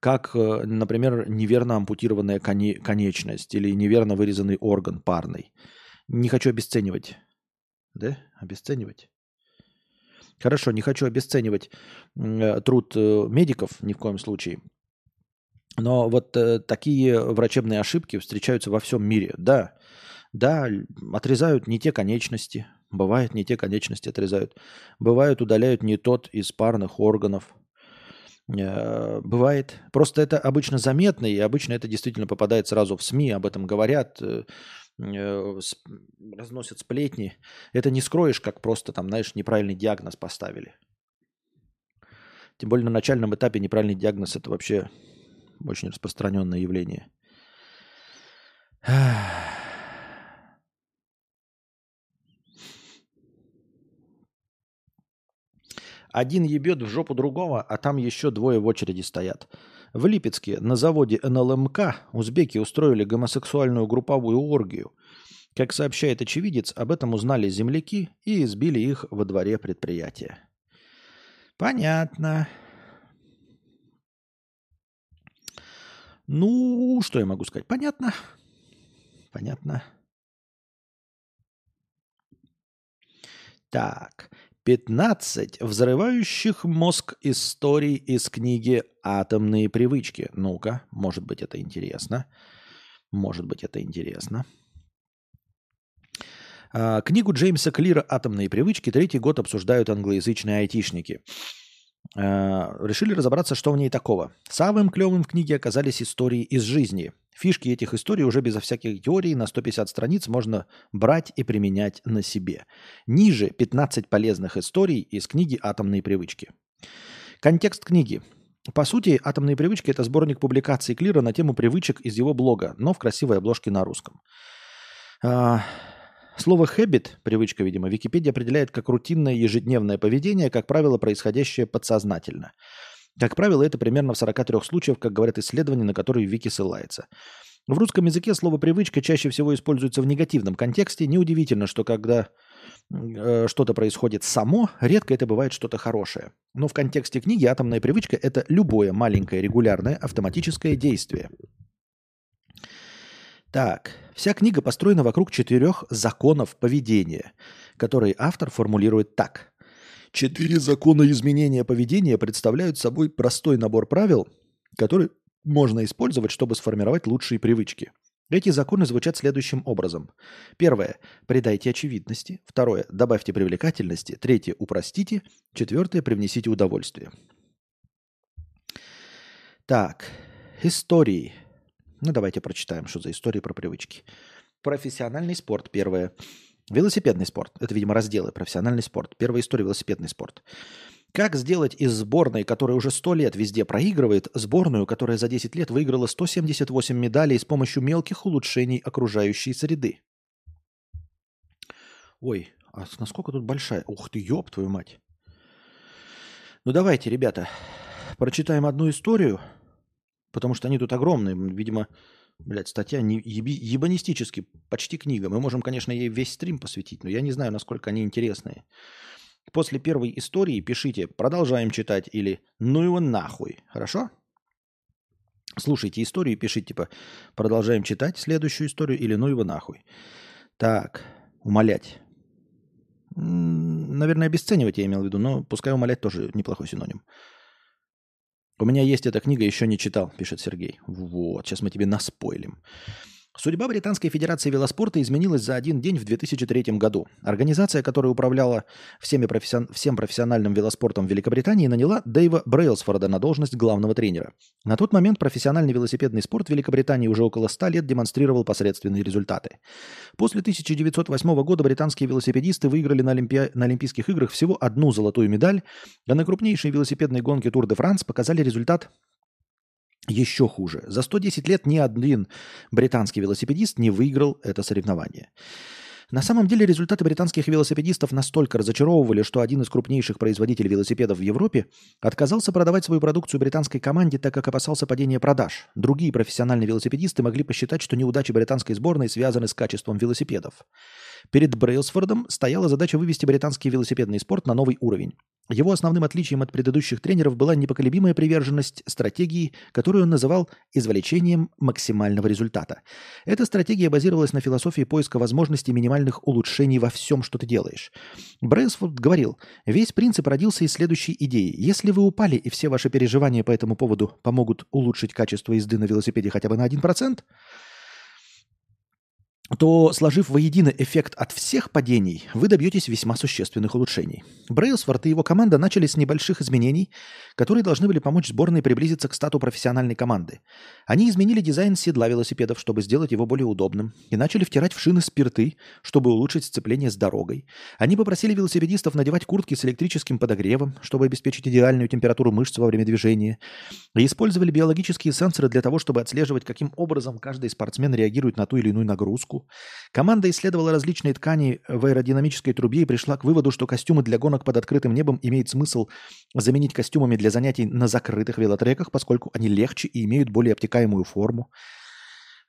как, э, например, неверно ампутированная конечность или неверно вырезанный орган парный. Не хочу обесценивать да? Обесценивать? Хорошо, не хочу обесценивать э, труд э, медиков ни в коем случае. Но вот э, такие врачебные ошибки встречаются во всем мире. Да, да, отрезают не те конечности. Бывает, не те конечности отрезают. Бывают, удаляют не тот из парных органов. Э, бывает. Просто это обычно заметно, и обычно это действительно попадает сразу в СМИ, об этом говорят. Э, разносят сплетни. Это не скроешь, как просто там, знаешь, неправильный диагноз поставили. Тем более на начальном этапе неправильный диагноз это вообще очень распространенное явление. Один ебет в жопу другого, а там еще двое в очереди стоят. В Липецке на заводе НЛМК узбеки устроили гомосексуальную групповую оргию. Как сообщает очевидец, об этом узнали земляки и избили их во дворе предприятия. Понятно. Ну, что я могу сказать? Понятно. Понятно. Так. 15 взрывающих мозг историй из книги «Атомные привычки». Ну-ка, может быть, это интересно. Может быть, это интересно. А, книгу Джеймса Клира «Атомные привычки» третий год обсуждают англоязычные айтишники. А, решили разобраться, что в ней такого. Самым клевым в книге оказались истории из жизни – Фишки этих историй уже безо всяких теорий на 150 страниц можно брать и применять на себе. Ниже 15 полезных историй из книги «Атомные привычки». Контекст книги. По сути, «Атомные привычки» — это сборник публикаций Клира на тему привычек из его блога, но в красивой обложке на русском. Слово «habit» — привычка, видимо, Википедия определяет как рутинное ежедневное поведение, как правило, происходящее подсознательно — как правило, это примерно в 43 случаях, как говорят исследования, на которые Вики ссылается. В русском языке слово «привычка» чаще всего используется в негативном контексте. Неудивительно, что когда э, что-то происходит само, редко это бывает что-то хорошее. Но в контексте книги «Атомная привычка» — это любое маленькое регулярное автоматическое действие. Так, вся книга построена вокруг четырех законов поведения, которые автор формулирует так. Четыре закона изменения поведения представляют собой простой набор правил, который можно использовать, чтобы сформировать лучшие привычки. Эти законы звучат следующим образом. Первое. Придайте очевидности. Второе. Добавьте привлекательности. Третье. Упростите. Четвертое. Привнесите удовольствие. Так. Истории. Ну, давайте прочитаем, что за истории про привычки. Профессиональный спорт. Первое. Велосипедный спорт. Это, видимо, разделы. Профессиональный спорт. Первая история – велосипедный спорт. Как сделать из сборной, которая уже 100 лет везде проигрывает, сборную, которая за 10 лет выиграла 178 медалей с помощью мелких улучшений окружающей среды? Ой, а насколько тут большая? Ух ты, ёб твою мать. Ну давайте, ребята, прочитаем одну историю, потому что они тут огромные. Видимо, блядь, статья не, еби, ебанистически, почти книга. Мы можем, конечно, ей весь стрим посвятить, но я не знаю, насколько они интересные. После первой истории пишите «продолжаем читать» или «ну его нахуй». Хорошо? Слушайте историю и пишите типа «продолжаем читать следующую историю» или «ну его нахуй». Так, умолять. Наверное, обесценивать я имел в виду, но пускай умолять тоже неплохой синоним. У меня есть эта книга, еще не читал, пишет Сергей. Вот, сейчас мы тебе наспойлим. Судьба Британской Федерации велоспорта изменилась за один день в 2003 году. Организация, которая управляла всеми профессион... всем профессиональным велоспортом в Великобритании, наняла Дэйва Брейлсфорда на должность главного тренера. На тот момент профессиональный велосипедный спорт в Великобритании уже около 100 лет демонстрировал посредственные результаты. После 1908 года британские велосипедисты выиграли на, Олимпи... на Олимпийских играх всего одну золотую медаль, а на крупнейшей велосипедной гонке Тур де Франс показали результат еще хуже. За 110 лет ни один британский велосипедист не выиграл это соревнование. На самом деле результаты британских велосипедистов настолько разочаровывали, что один из крупнейших производителей велосипедов в Европе отказался продавать свою продукцию британской команде, так как опасался падения продаж. Другие профессиональные велосипедисты могли посчитать, что неудачи британской сборной связаны с качеством велосипедов. Перед Брейлсфордом стояла задача вывести британский велосипедный спорт на новый уровень. Его основным отличием от предыдущих тренеров была непоколебимая приверженность стратегии, которую он называл извлечением максимального результата. Эта стратегия базировалась на философии поиска возможностей минимальных улучшений во всем, что ты делаешь. Брейлсфорд говорил, весь принцип родился из следующей идеи. Если вы упали и все ваши переживания по этому поводу помогут улучшить качество езды на велосипеде хотя бы на 1%, то, сложив воедино эффект от всех падений, вы добьетесь весьма существенных улучшений. Брейлсфорд и его команда начали с небольших изменений, которые должны были помочь сборной приблизиться к стату профессиональной команды. Они изменили дизайн седла велосипедов, чтобы сделать его более удобным, и начали втирать в шины спирты, чтобы улучшить сцепление с дорогой. Они попросили велосипедистов надевать куртки с электрическим подогревом, чтобы обеспечить идеальную температуру мышц во время движения, и использовали биологические сенсоры для того, чтобы отслеживать, каким образом каждый спортсмен реагирует на ту или иную нагрузку, Команда исследовала различные ткани в аэродинамической трубе и пришла к выводу, что костюмы для гонок под открытым небом имеет смысл заменить костюмами для занятий на закрытых велотреках, поскольку они легче и имеют более обтекаемую форму.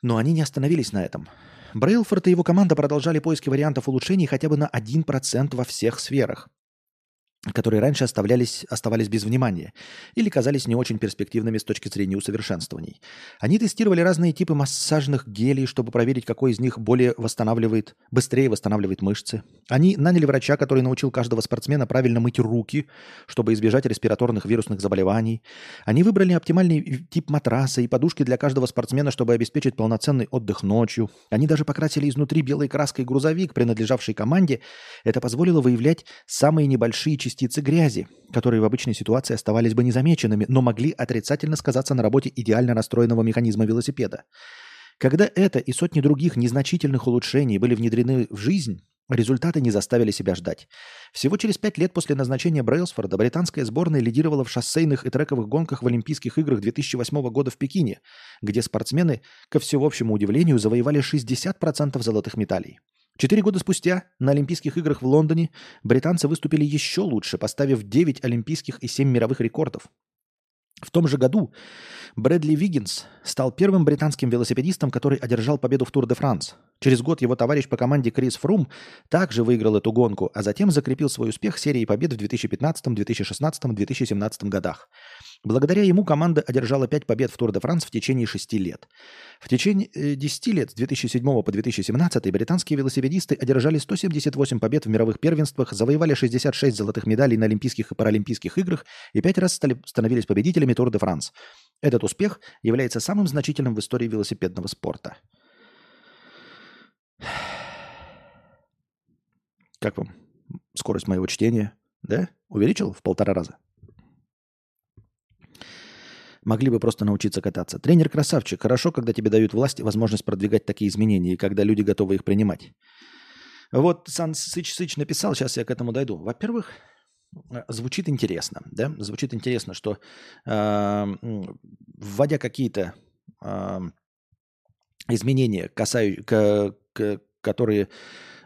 Но они не остановились на этом. Брейлфорд и его команда продолжали поиски вариантов улучшений хотя бы на 1% во всех сферах которые раньше оставлялись, оставались без внимания или казались не очень перспективными с точки зрения усовершенствований. Они тестировали разные типы массажных гелей, чтобы проверить, какой из них более восстанавливает, быстрее восстанавливает мышцы. Они наняли врача, который научил каждого спортсмена правильно мыть руки, чтобы избежать респираторных вирусных заболеваний. Они выбрали оптимальный тип матраса и подушки для каждого спортсмена, чтобы обеспечить полноценный отдых ночью. Они даже покрасили изнутри белой краской грузовик, принадлежавший команде. Это позволило выявлять самые небольшие частицы частицы грязи, которые в обычной ситуации оставались бы незамеченными, но могли отрицательно сказаться на работе идеально настроенного механизма велосипеда. Когда это и сотни других незначительных улучшений были внедрены в жизнь, результаты не заставили себя ждать. Всего через пять лет после назначения Брейлсфорда британская сборная лидировала в шоссейных и трековых гонках в Олимпийских играх 2008 года в Пекине, где спортсмены, ко всеобщему удивлению, завоевали 60% золотых медалей. Четыре года спустя на Олимпийских играх в Лондоне британцы выступили еще лучше, поставив 9 олимпийских и 7 мировых рекордов. В том же году Брэдли Виггинс стал первым британским велосипедистом, который одержал победу в Тур де Франс. Через год его товарищ по команде Крис Фрум также выиграл эту гонку, а затем закрепил свой успех серией побед в 2015, 2016, 2017 годах. Благодаря ему команда одержала 5 побед в Тур де Франс в течение 6 лет. В течение 10 э, лет, с 2007 по 2017, британские велосипедисты одержали 178 побед в мировых первенствах, завоевали 66 золотых медалей на Олимпийских и Паралимпийских играх и 5 раз стали, становились победителями Тур де Франс. Этот успех является самым значительным в истории велосипедного спорта. Как вам скорость моего чтения? Да? Увеличил в полтора раза? Могли бы просто научиться кататься. Тренер красавчик. Хорошо, когда тебе дают власть и возможность продвигать такие изменения, и когда люди готовы их принимать. Вот Сан Сыч Сыч написал, сейчас я к этому дойду. Во-первых, звучит интересно, да? Звучит интересно, что э, вводя какие-то э, изменения, касаю, к, к, которые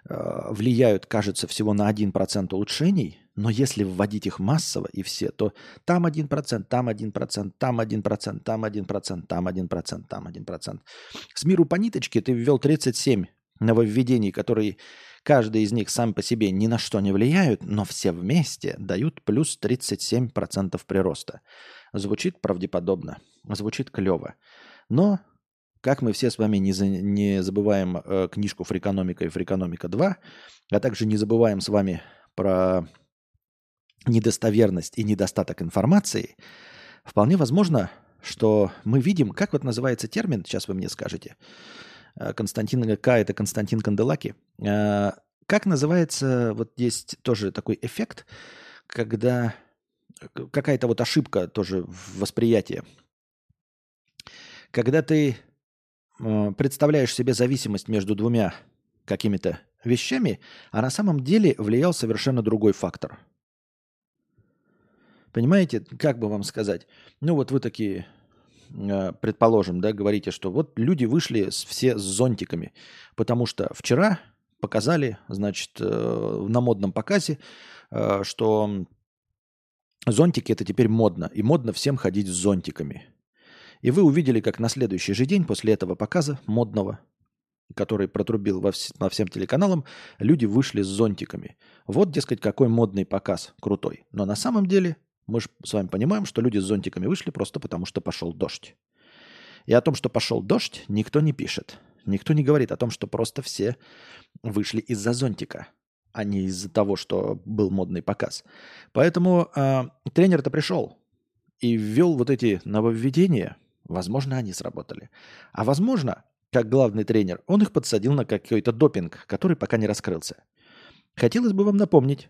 влияют, кажется, всего на 1% улучшений, но если вводить их массово и все, то там 1%, там 1%, там 1%, там 1%, там 1%, там 1%. С миру по ниточке ты ввел 37 нововведений, которые каждый из них сам по себе ни на что не влияют, но все вместе дают плюс 37% прироста. Звучит правдеподобно, звучит клево. Но, как мы все с вами не, за, не забываем э, книжку «Фрикономика» и «Фрикономика 2», а также не забываем с вами про недостоверность и недостаток информации, вполне возможно, что мы видим, как вот называется термин, сейчас вы мне скажете, э, Константин К. это Константин Канделаки. Э, как называется, вот есть тоже такой эффект, когда какая-то вот ошибка тоже в восприятии. Когда ты э, представляешь себе зависимость между двумя какими-то вещами, а на самом деле влиял совершенно другой фактор – Понимаете, как бы вам сказать? Ну вот вы такие, э, предположим, да, говорите, что вот люди вышли все с зонтиками, потому что вчера показали, значит, э, на модном показе, э, что зонтики это теперь модно, и модно всем ходить с зонтиками. И вы увидели, как на следующий же день после этого показа модного, который протрубил во вс- по всем телеканалам, люди вышли с зонтиками. Вот, дескать, какой модный показ, крутой. Но на самом деле мы же с вами понимаем, что люди с зонтиками вышли просто потому, что пошел дождь. И о том, что пошел дождь, никто не пишет. Никто не говорит о том, что просто все вышли из-за зонтика, а не из-за того, что был модный показ. Поэтому э, тренер-то пришел и ввел вот эти нововведения. Возможно, они сработали. А возможно, как главный тренер, он их подсадил на какой-то допинг, который пока не раскрылся. Хотелось бы вам напомнить,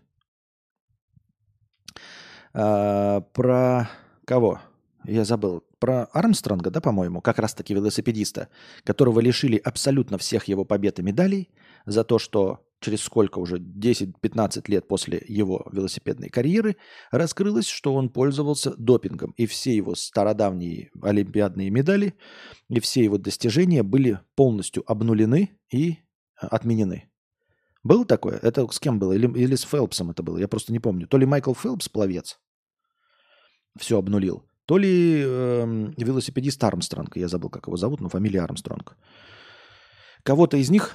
а, про кого? Я забыл. Про Армстронга, да, по-моему, как раз-таки велосипедиста, которого лишили абсолютно всех его побед и медалей за то, что через сколько уже, 10-15 лет после его велосипедной карьеры, раскрылось, что он пользовался допингом. И все его стародавние олимпиадные медали и все его достижения были полностью обнулены и отменены. Было такое? Это с кем было? Или, или с Фелпсом это было? Я просто не помню. То ли Майкл Фелпс, пловец, все обнулил, то ли э, велосипедист Армстронг. Я забыл, как его зовут, но фамилия Армстронг. Кого-то из них,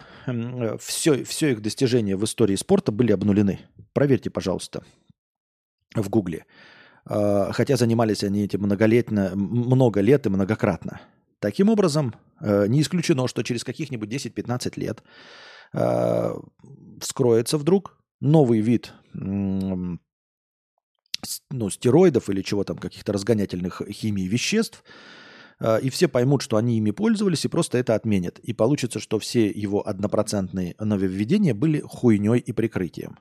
все, все их достижения в истории спорта были обнулены. Проверьте, пожалуйста, в Гугле. Э, хотя занимались они этим многолетно, много лет и многократно. Таким образом, э, не исключено, что через каких-нибудь 10-15 лет э, вскроется вдруг новый вид ну, стероидов или чего там, каких-то разгонятельных химий веществ, и все поймут, что они ими пользовались, и просто это отменят. И получится, что все его однопроцентные нововведения были хуйней и прикрытием.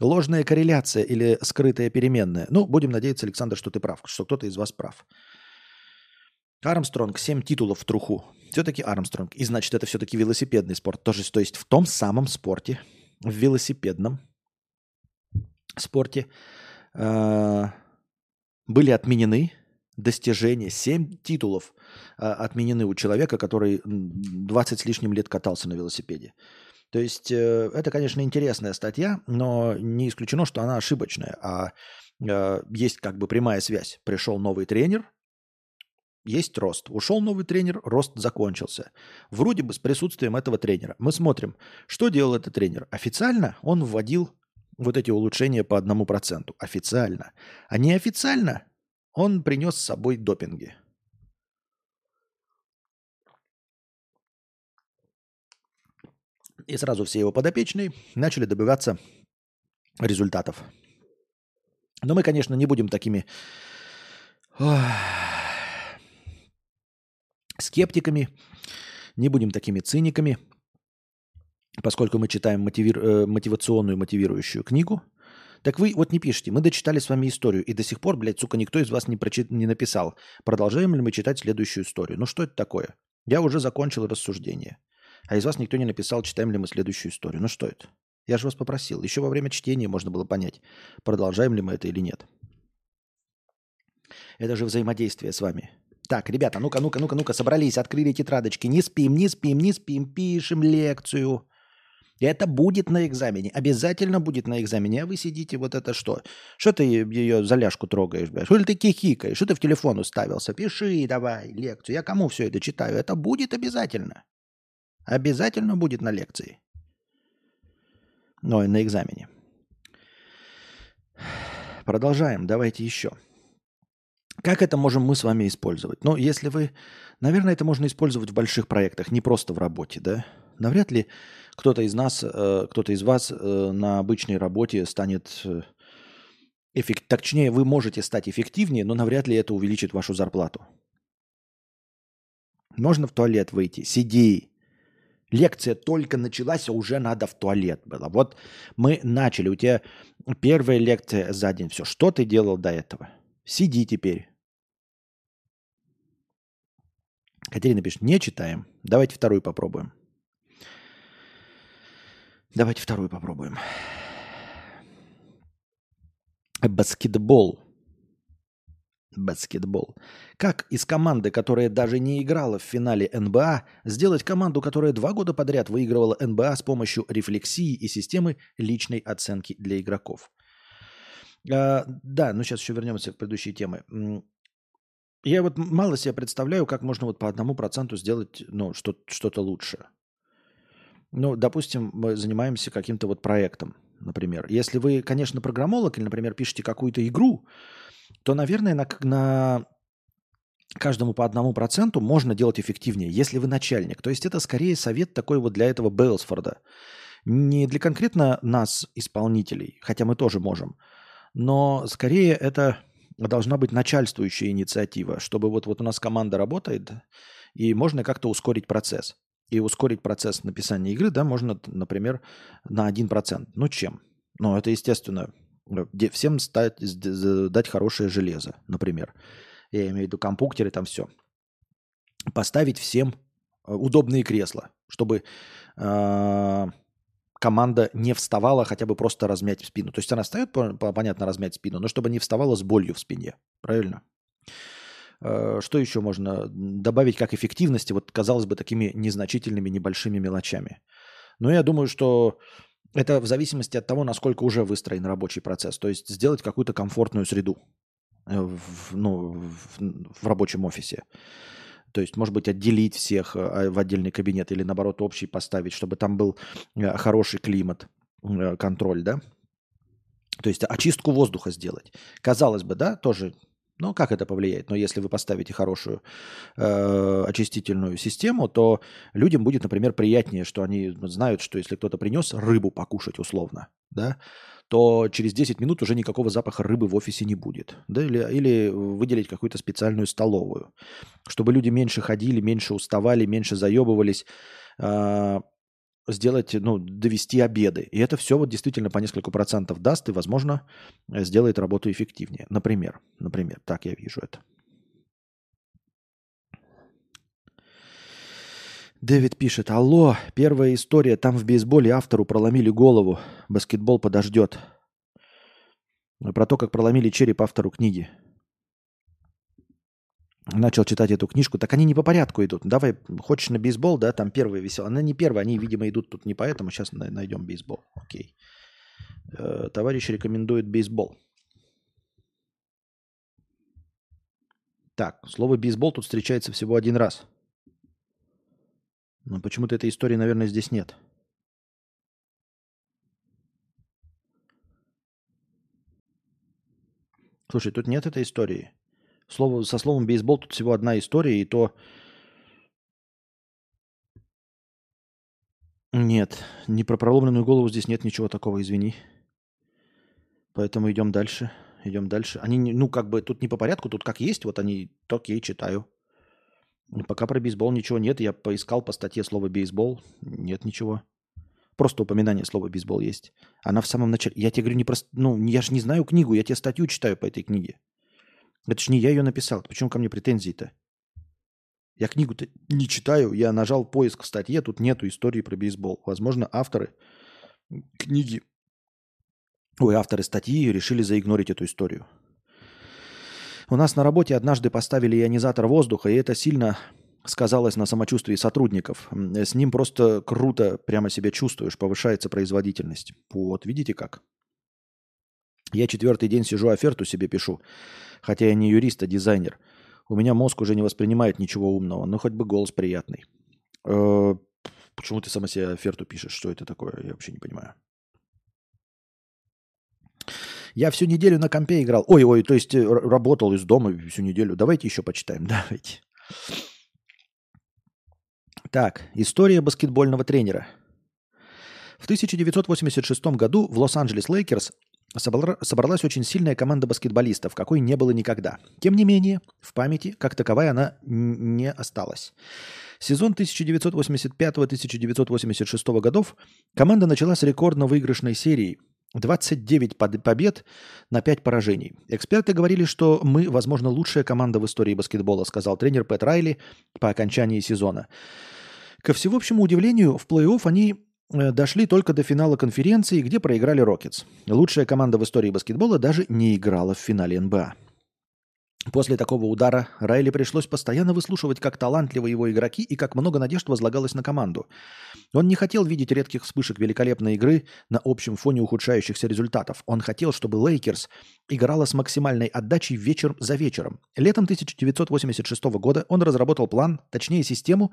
Ложная корреляция или скрытая переменная. Ну, будем надеяться, Александр, что ты прав, что кто-то из вас прав. Армстронг, 7 титулов в труху. Все-таки Армстронг. И значит, это все-таки велосипедный спорт. Тоже, то есть в том самом спорте, в велосипедном спорте э, были отменены достижения. 7 титулов э, отменены у человека, который 20 с лишним лет катался на велосипеде. То есть э, это, конечно, интересная статья, но не исключено, что она ошибочная. А есть как бы прямая связь. Пришел новый тренер, есть рост. Ушел новый тренер, рост закончился. Вроде бы с присутствием этого тренера. Мы смотрим, что делал этот тренер. Официально он вводил вот эти улучшения по одному проценту. Официально. А неофициально он принес с собой допинги. И сразу все его подопечные начали добиваться результатов. Но мы, конечно, не будем такими Скептиками, не будем такими циниками, поскольку мы читаем мотивир... Э, мотивационную, мотивирующую книгу. Так вы вот не пишите, мы дочитали с вами историю, и до сих пор, блядь, сука, никто из вас не, прочит... не написал, продолжаем ли мы читать следующую историю. Ну что это такое? Я уже закончил рассуждение. А из вас никто не написал, читаем ли мы следующую историю. Ну что это? Я же вас попросил. Еще во время чтения можно было понять, продолжаем ли мы это или нет. Это же взаимодействие с вами. Так, ребята, ну-ка, ну-ка, ну-ка, ну-ка, собрались, открыли тетрадочки. Не спим, не спим, не спим, пишем лекцию. Это будет на экзамене. Обязательно будет на экзамене. А вы сидите, вот это что? Что ты ее за ляжку трогаешь, блядь? Что ты кихикаешь? Что ты в телефон уставился? Пиши давай лекцию. Я кому все это читаю? Это будет обязательно. Обязательно будет на лекции. Ну и на экзамене. Продолжаем. Давайте еще. Как это можем мы с вами использовать? Ну, если вы... Наверное, это можно использовать в больших проектах, не просто в работе, да? Навряд ли кто-то из нас, э, кто-то из вас э, на обычной работе станет... Э, эффект... Точнее, вы можете стать эффективнее, но навряд ли это увеличит вашу зарплату. Можно в туалет выйти? Сиди. Лекция только началась, а уже надо в туалет было. Вот мы начали. У тебя первая лекция за день. Все. Что ты делал до этого? Сиди теперь. Катерина пишет, не читаем. Давайте вторую попробуем. Давайте вторую попробуем. Баскетбол. Баскетбол. Как из команды, которая даже не играла в финале НБА, сделать команду, которая два года подряд выигрывала НБА с помощью рефлексии и системы личной оценки для игроков? А, да, ну сейчас еще вернемся к предыдущей теме. Я вот мало себе представляю, как можно вот по одному проценту сделать ну, что- что-то лучше. Ну, допустим, мы занимаемся каким-то вот проектом, например. Если вы, конечно, программолог или, например, пишете какую-то игру, то, наверное, на, на каждому по одному проценту можно делать эффективнее, если вы начальник. То есть это скорее совет такой вот для этого Бейлсфорда. Не для конкретно нас, исполнителей, хотя мы тоже можем, но скорее это должна быть начальствующая инициатива, чтобы вот, вот у нас команда работает, и можно как-то ускорить процесс и ускорить процесс написания игры, да, можно, например, на 1%. Ну, чем? Ну, это, естественно, всем стать, дать хорошее железо, например. Я имею в виду компьютеры, там все. Поставить всем э, удобные кресла, чтобы э, команда не вставала хотя бы просто размять спину. То есть она встает, понятно, размять спину, но чтобы не вставала с болью в спине. Правильно? Э, что еще можно добавить как эффективности, вот казалось бы, такими незначительными небольшими мелочами? Но я думаю, что это в зависимости от того, насколько уже выстроен рабочий процесс. То есть сделать какую-то комфортную среду э, в, ну, в, в рабочем офисе. То есть, может быть, отделить всех э, в отдельный кабинет или, наоборот, общий поставить, чтобы там был хороший климат, контроль, да? То есть очистку воздуха сделать. Казалось бы, да, тоже ну, как это повлияет? Но если вы поставите хорошую э, очистительную систему, то людям будет, например, приятнее, что они знают, что если кто-то принес рыбу покушать условно, да, то через 10 минут уже никакого запаха рыбы в офисе не будет. Да, или, или выделить какую-то специальную столовую, чтобы люди меньше ходили, меньше уставали, меньше заебывались. Э, сделать, ну, довести обеды. И это все вот действительно по несколько процентов даст и, возможно, сделает работу эффективнее. Например, например, так я вижу это. Дэвид пишет, алло, первая история, там в бейсболе автору проломили голову, баскетбол подождет. Про то, как проломили череп автору книги начал читать эту книжку, так они не по порядку идут. Давай, хочешь на бейсбол, да, там первые веселые. Она не первая, они, видимо, идут тут не поэтому. Сейчас найдем бейсбол. Окей. Э, товарищ рекомендует бейсбол. Так, слово бейсбол тут встречается всего один раз. Но почему-то этой истории, наверное, здесь нет. Слушай, тут нет этой истории. Слово, со словом бейсбол тут всего одна история, и то... Нет, не про проломленную голову здесь нет ничего такого, извини. Поэтому идем дальше. идем дальше. Они, ну, как бы тут не по порядку, тут как есть, вот они, так я и читаю. Пока про бейсбол ничего нет. Я поискал по статье слово бейсбол. Нет ничего. Просто упоминание слова бейсбол есть. Она в самом начале. Я тебе говорю, не просто. Ну, я же не знаю книгу, я тебе статью читаю по этой книге. Это ж не я ее написал. Почему ко мне претензии-то? Я книгу-то не читаю. Я нажал поиск в статье, тут нету истории про бейсбол. Возможно, авторы книги, ой, авторы статьи решили заигнорить эту историю. У нас на работе однажды поставили ионизатор воздуха, и это сильно сказалось на самочувствии сотрудников. С ним просто круто прямо себя чувствуешь, повышается производительность. Вот, видите как? Я четвертый день сижу, оферту себе пишу. Хотя я не юрист, а дизайнер. У меня мозг уже не воспринимает ничего умного, но хоть бы голос приятный. Э, почему ты сама себе оферту пишешь? Что это такое? Я вообще не понимаю. Я всю неделю на компе играл. Ой-ой, то есть э, работал из дома всю неделю. Давайте еще почитаем. Давайте. Так, история баскетбольного тренера. В 1986 году в Лос-Анджелес Лейкерс собралась очень сильная команда баскетболистов, какой не было никогда. Тем не менее, в памяти, как таковая, она не осталась. Сезон 1985-1986 годов команда начала с рекордно выигрышной серии 29 побед на 5 поражений. Эксперты говорили, что мы, возможно, лучшая команда в истории баскетбола, сказал тренер Пэт Райли по окончании сезона. Ко всеобщему удивлению, в плей-офф они дошли только до финала конференции, где проиграли Рокетс. Лучшая команда в истории баскетбола даже не играла в финале НБА. После такого удара Райли пришлось постоянно выслушивать, как талантливы его игроки и как много надежд возлагалось на команду. Он не хотел видеть редких вспышек великолепной игры на общем фоне ухудшающихся результатов. Он хотел, чтобы Лейкерс играла с максимальной отдачей вечер за вечером. Летом 1986 года он разработал план, точнее систему,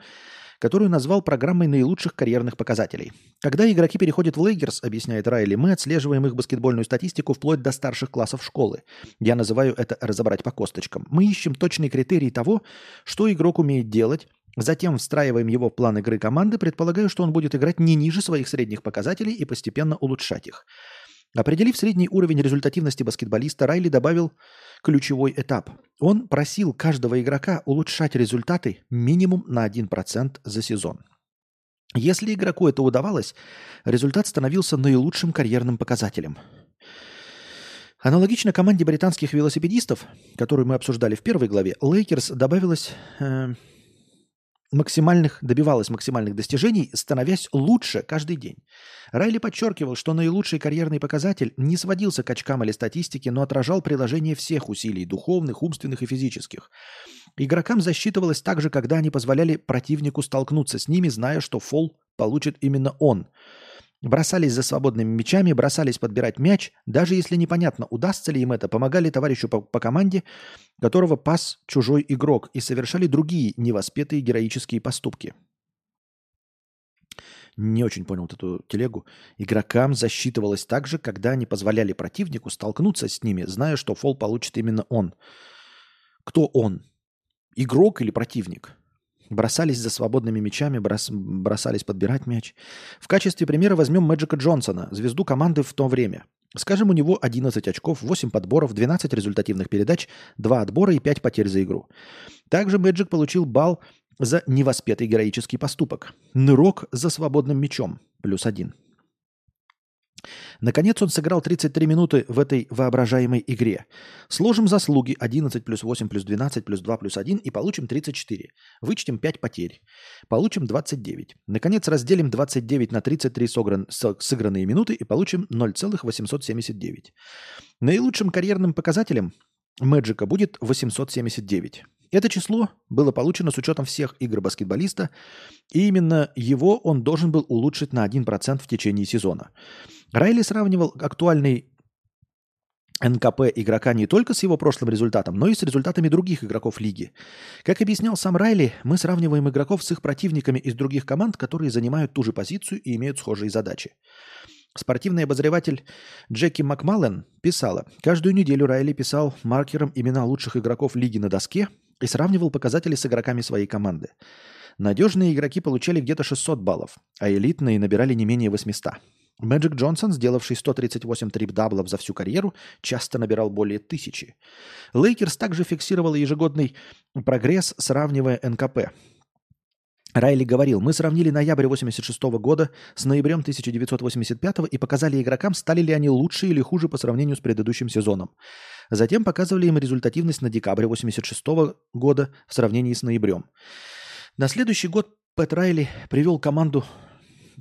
которую назвал программой наилучших карьерных показателей. Когда игроки переходят в Лейкерс, объясняет Райли, мы отслеживаем их баскетбольную статистику вплоть до старших классов школы. Я называю это «разобрать по косточкам». Мы ищем точные критерии того, что игрок умеет делать, Затем встраиваем его в план игры команды, предполагаю, что он будет играть не ниже своих средних показателей и постепенно улучшать их. Определив средний уровень результативности баскетболиста, Райли добавил ключевой этап. Он просил каждого игрока улучшать результаты минимум на 1% за сезон. Если игроку это удавалось, результат становился наилучшим карьерным показателем. Аналогично команде британских велосипедистов, которую мы обсуждали в первой главе, Лейкерс добавилось э, максимальных, добивалась максимальных достижений, становясь лучше каждый день. Райли подчеркивал, что наилучший карьерный показатель не сводился к очкам или статистике, но отражал приложение всех усилий – духовных, умственных и физических. Игрокам засчитывалось также, когда они позволяли противнику столкнуться с ними, зная, что фол получит именно он – Бросались за свободными мячами, бросались подбирать мяч, даже если непонятно, удастся ли им это, помогали товарищу по, по команде, которого пас чужой игрок, и совершали другие невоспетые героические поступки. Не очень понял вот эту телегу. Игрокам засчитывалось так же, когда они позволяли противнику столкнуться с ними, зная, что фол получит именно он. Кто он? Игрок или противник? Бросались за свободными мячами, брос, бросались подбирать мяч. В качестве примера возьмем Мэджика Джонсона, звезду команды в то время. Скажем, у него 11 очков, 8 подборов, 12 результативных передач, 2 отбора и 5 потерь за игру. Также Мэджик получил балл за невоспетый героический поступок. Нырок за свободным мячом, плюс один. Наконец он сыграл 33 минуты в этой воображаемой игре. Сложим заслуги 11 плюс 8 плюс 12 плюс 2 плюс 1 и получим 34. Вычтем 5 потерь. Получим 29. Наконец разделим 29 на 33 сыгран, сыгранные минуты и получим 0,879. Наилучшим карьерным показателем Мэджика будет 879. Это число было получено с учетом всех игр баскетболиста, и именно его он должен был улучшить на 1% в течение сезона. Райли сравнивал актуальный НКП игрока не только с его прошлым результатом, но и с результатами других игроков лиги. Как объяснял сам Райли, мы сравниваем игроков с их противниками из других команд, которые занимают ту же позицию и имеют схожие задачи. Спортивный обозреватель Джеки Макмаллен писала, каждую неделю Райли писал маркером имена лучших игроков лиги на доске и сравнивал показатели с игроками своей команды. Надежные игроки получали где-то 600 баллов, а элитные набирали не менее 800. Мэджик Джонсон, сделавший 138 трипл-даблов за всю карьеру, часто набирал более тысячи. Лейкерс также фиксировал ежегодный прогресс, сравнивая НКП. Райли говорил, мы сравнили ноябрь 86 года с ноябрем 1985 и показали игрокам, стали ли они лучше или хуже по сравнению с предыдущим сезоном. Затем показывали им результативность на декабре 86 года в сравнении с ноябрем. На следующий год Пэт Райли привел команду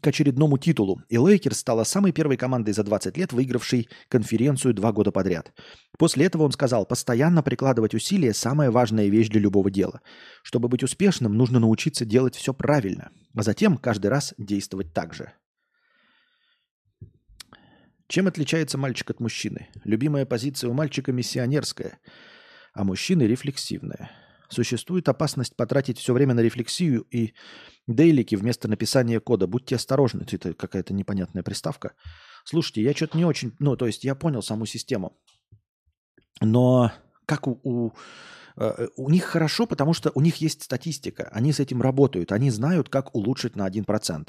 к очередному титулу, и Лейкерс стала самой первой командой за 20 лет, выигравшей конференцию два года подряд. После этого он сказал, постоянно прикладывать усилия – самая важная вещь для любого дела. Чтобы быть успешным, нужно научиться делать все правильно, а затем каждый раз действовать так же. Чем отличается мальчик от мужчины? Любимая позиция у мальчика миссионерская, а мужчины рефлексивная. Существует опасность потратить все время на рефлексию и дейлики вместо написания кода. Будьте осторожны. Это какая-то непонятная приставка. Слушайте, я что-то не очень... Ну, то есть я понял саму систему. Но как у, у, у них хорошо, потому что у них есть статистика. Они с этим работают. Они знают, как улучшить на 1%.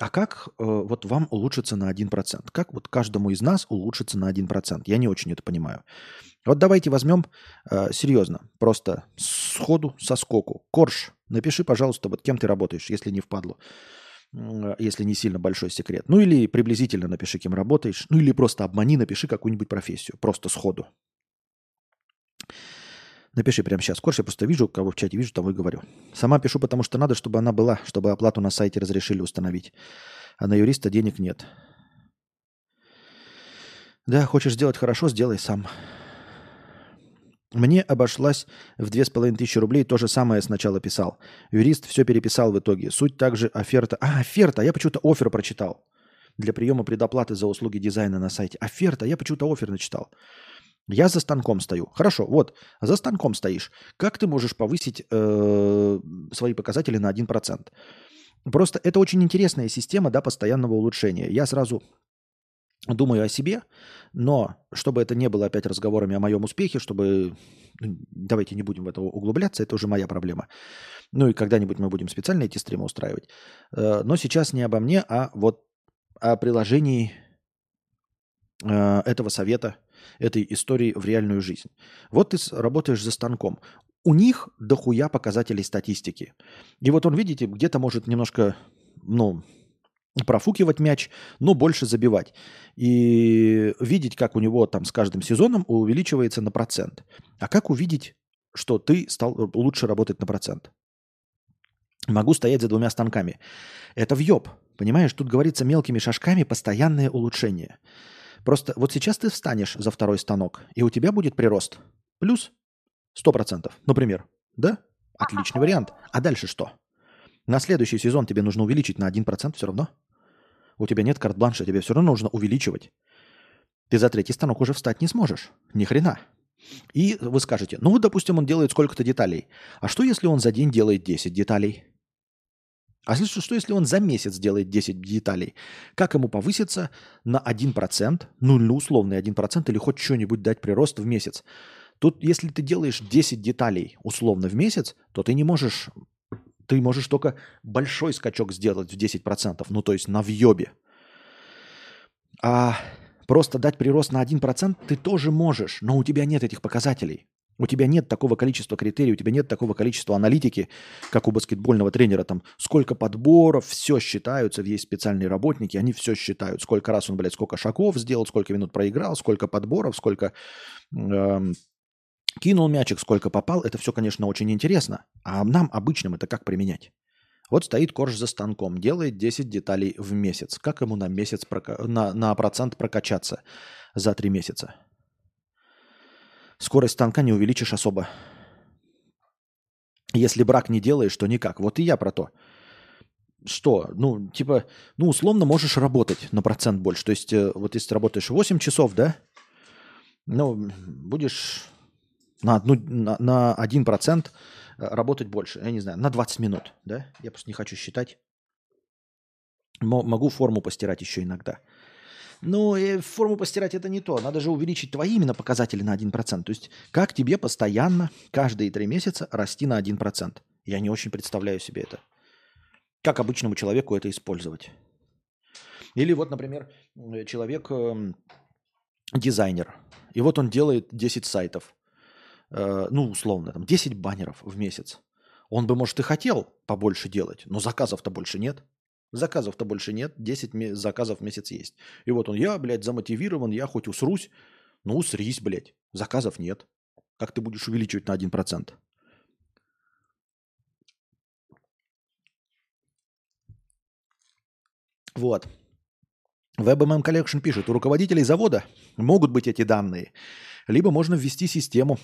А как э, вот вам улучшиться на 1%? Как вот каждому из нас улучшиться на 1%? Я не очень это понимаю. Вот давайте возьмем э, серьезно, просто сходу, со скоку. Корж, напиши, пожалуйста, вот кем ты работаешь, если не впадло, э, если не сильно большой секрет. Ну или приблизительно напиши, кем работаешь. Ну или просто обмани, напиши какую-нибудь профессию, просто сходу. Напиши прямо сейчас. Корж, я просто вижу, кого в чате вижу, того и говорю. Сама пишу, потому что надо, чтобы она была, чтобы оплату на сайте разрешили установить. А на юриста денег нет. Да, хочешь сделать хорошо, сделай сам. Мне обошлась в две с половиной тысячи рублей, то же самое сначала писал. Юрист все переписал в итоге. Суть также оферта... А, оферта, я почему-то офер прочитал. Для приема предоплаты за услуги дизайна на сайте. Оферта, я почему-то офер начитал. Я за станком стою. Хорошо, вот, за станком стоишь. Как ты можешь повысить э, свои показатели на 1%? Просто это очень интересная система да, постоянного улучшения. Я сразу думаю о себе, но чтобы это не было опять разговорами о моем успехе, чтобы... Ну, давайте не будем в это углубляться, это уже моя проблема. Ну и когда-нибудь мы будем специально эти стримы устраивать. Э, но сейчас не обо мне, а вот о приложении э, этого совета, этой истории в реальную жизнь. Вот ты работаешь за станком. У них дохуя показателей статистики. И вот он, видите, где-то может немножко, ну, профукивать мяч, но больше забивать. И видеть, как у него там с каждым сезоном увеличивается на процент. А как увидеть, что ты стал лучше работать на процент? Могу стоять за двумя станками. Это въеб. Понимаешь, тут говорится мелкими шажками постоянное улучшение. Просто вот сейчас ты встанешь за второй станок, и у тебя будет прирост. Плюс 100%, например. Да? Отличный вариант. А дальше что? На следующий сезон тебе нужно увеличить на 1% все равно. У тебя нет карт-бланша, тебе все равно нужно увеличивать. Ты за третий станок уже встать не сможешь. Ни хрена. И вы скажете, ну вот, допустим, он делает сколько-то деталей. А что, если он за день делает 10 деталей? А что, что если он за месяц делает 10 деталей? Как ему повыситься на 1%, ну, ну условный 1% или хоть что-нибудь дать прирост в месяц? Тут, если ты делаешь 10 деталей условно в месяц, то ты не можешь ты можешь только большой скачок сделать в 10%, ну то есть на въебе. А просто дать прирост на 1% ты тоже можешь, но у тебя нет этих показателей. У тебя нет такого количества критерий, у тебя нет такого количества аналитики, как у баскетбольного тренера. Там сколько подборов, все считаются, есть специальные работники, они все считают. Сколько раз он, блядь, сколько шагов сделал, сколько минут проиграл, сколько подборов, сколько э, Кинул мячик, сколько попал, это все, конечно, очень интересно. А нам, обычным, это как применять? Вот стоит корж за станком, делает 10 деталей в месяц. Как ему на месяц прока... на, на процент прокачаться за 3 месяца? Скорость станка не увеличишь особо. Если брак не делаешь, то никак. Вот и я про то. Что? Ну, типа, ну, условно можешь работать на процент больше. То есть, э, вот если работаешь 8 часов, да, ну, будешь на, одну, на, на 1% э, работать больше. Я не знаю, на 20 минут. Да? Я просто не хочу считать. Могу форму постирать еще иногда. Э, форму постирать это не то. Надо же увеличить твои именно показатели на 1%. То есть как тебе постоянно каждые три месяца расти на 1%? Я не очень представляю себе это. Как обычному человеку это использовать? Или вот, например, человек эм, дизайнер, и вот он делает 10 сайтов, э, ну, условно, там 10 баннеров в месяц. Он бы, может, и хотел побольше делать, но заказов-то больше нет. Заказов-то больше нет, 10 заказов в месяц есть. И вот он, я, блядь, замотивирован, я хоть усрусь, ну усрись, блядь, заказов нет. Как ты будешь увеличивать на 1%? Вот. WebMM Collection пишет, у руководителей завода могут быть эти данные, либо можно ввести систему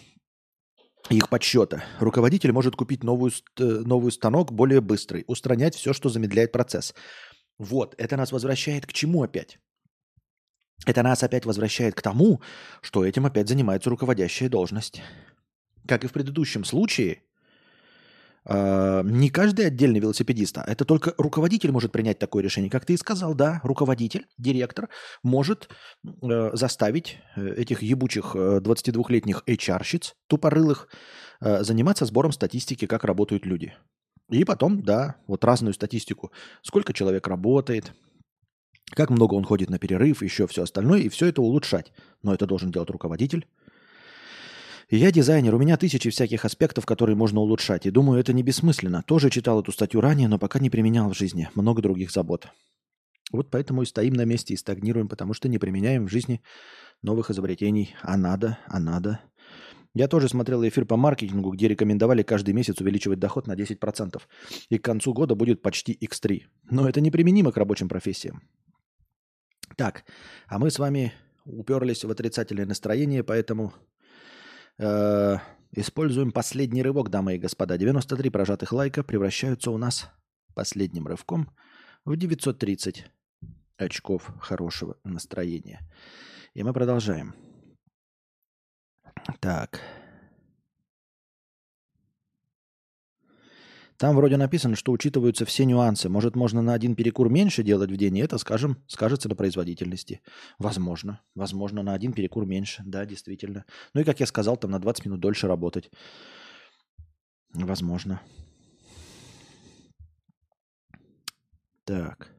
их подсчета. Руководитель может купить новую, э, новый станок более быстрый, устранять все, что замедляет процесс. Вот, это нас возвращает к чему опять? Это нас опять возвращает к тому, что этим опять занимается руководящая должность. Как и в предыдущем случае, э, не каждый отдельный велосипедист, а это только руководитель может принять такое решение. Как ты и сказал, да, руководитель, директор может э, заставить э, этих ебучих 22-летних HR-щиц, тупорылых, заниматься сбором статистики, как работают люди. И потом, да, вот разную статистику. Сколько человек работает, как много он ходит на перерыв, еще все остальное, и все это улучшать. Но это должен делать руководитель. Я дизайнер, у меня тысячи всяких аспектов, которые можно улучшать. И думаю, это не бессмысленно. Тоже читал эту статью ранее, но пока не применял в жизни. Много других забот. Вот поэтому и стоим на месте и стагнируем, потому что не применяем в жизни новых изобретений. А надо, а надо. Я тоже смотрел эфир по маркетингу, где рекомендовали каждый месяц увеличивать доход на 10%. И к концу года будет почти X3. Но это неприменимо к рабочим профессиям. Так, а мы с вами уперлись в отрицательное настроение, поэтому э, используем последний рывок, дамы и господа. 93 прожатых лайка превращаются у нас последним рывком в 930 очков хорошего настроения. И мы продолжаем. Так. Там вроде написано, что учитываются все нюансы. Может, можно на один перекур меньше делать в день, и это, скажем, скажется на производительности. Возможно. Возможно, на один перекур меньше. Да, действительно. Ну и, как я сказал, там на 20 минут дольше работать. Возможно. Так.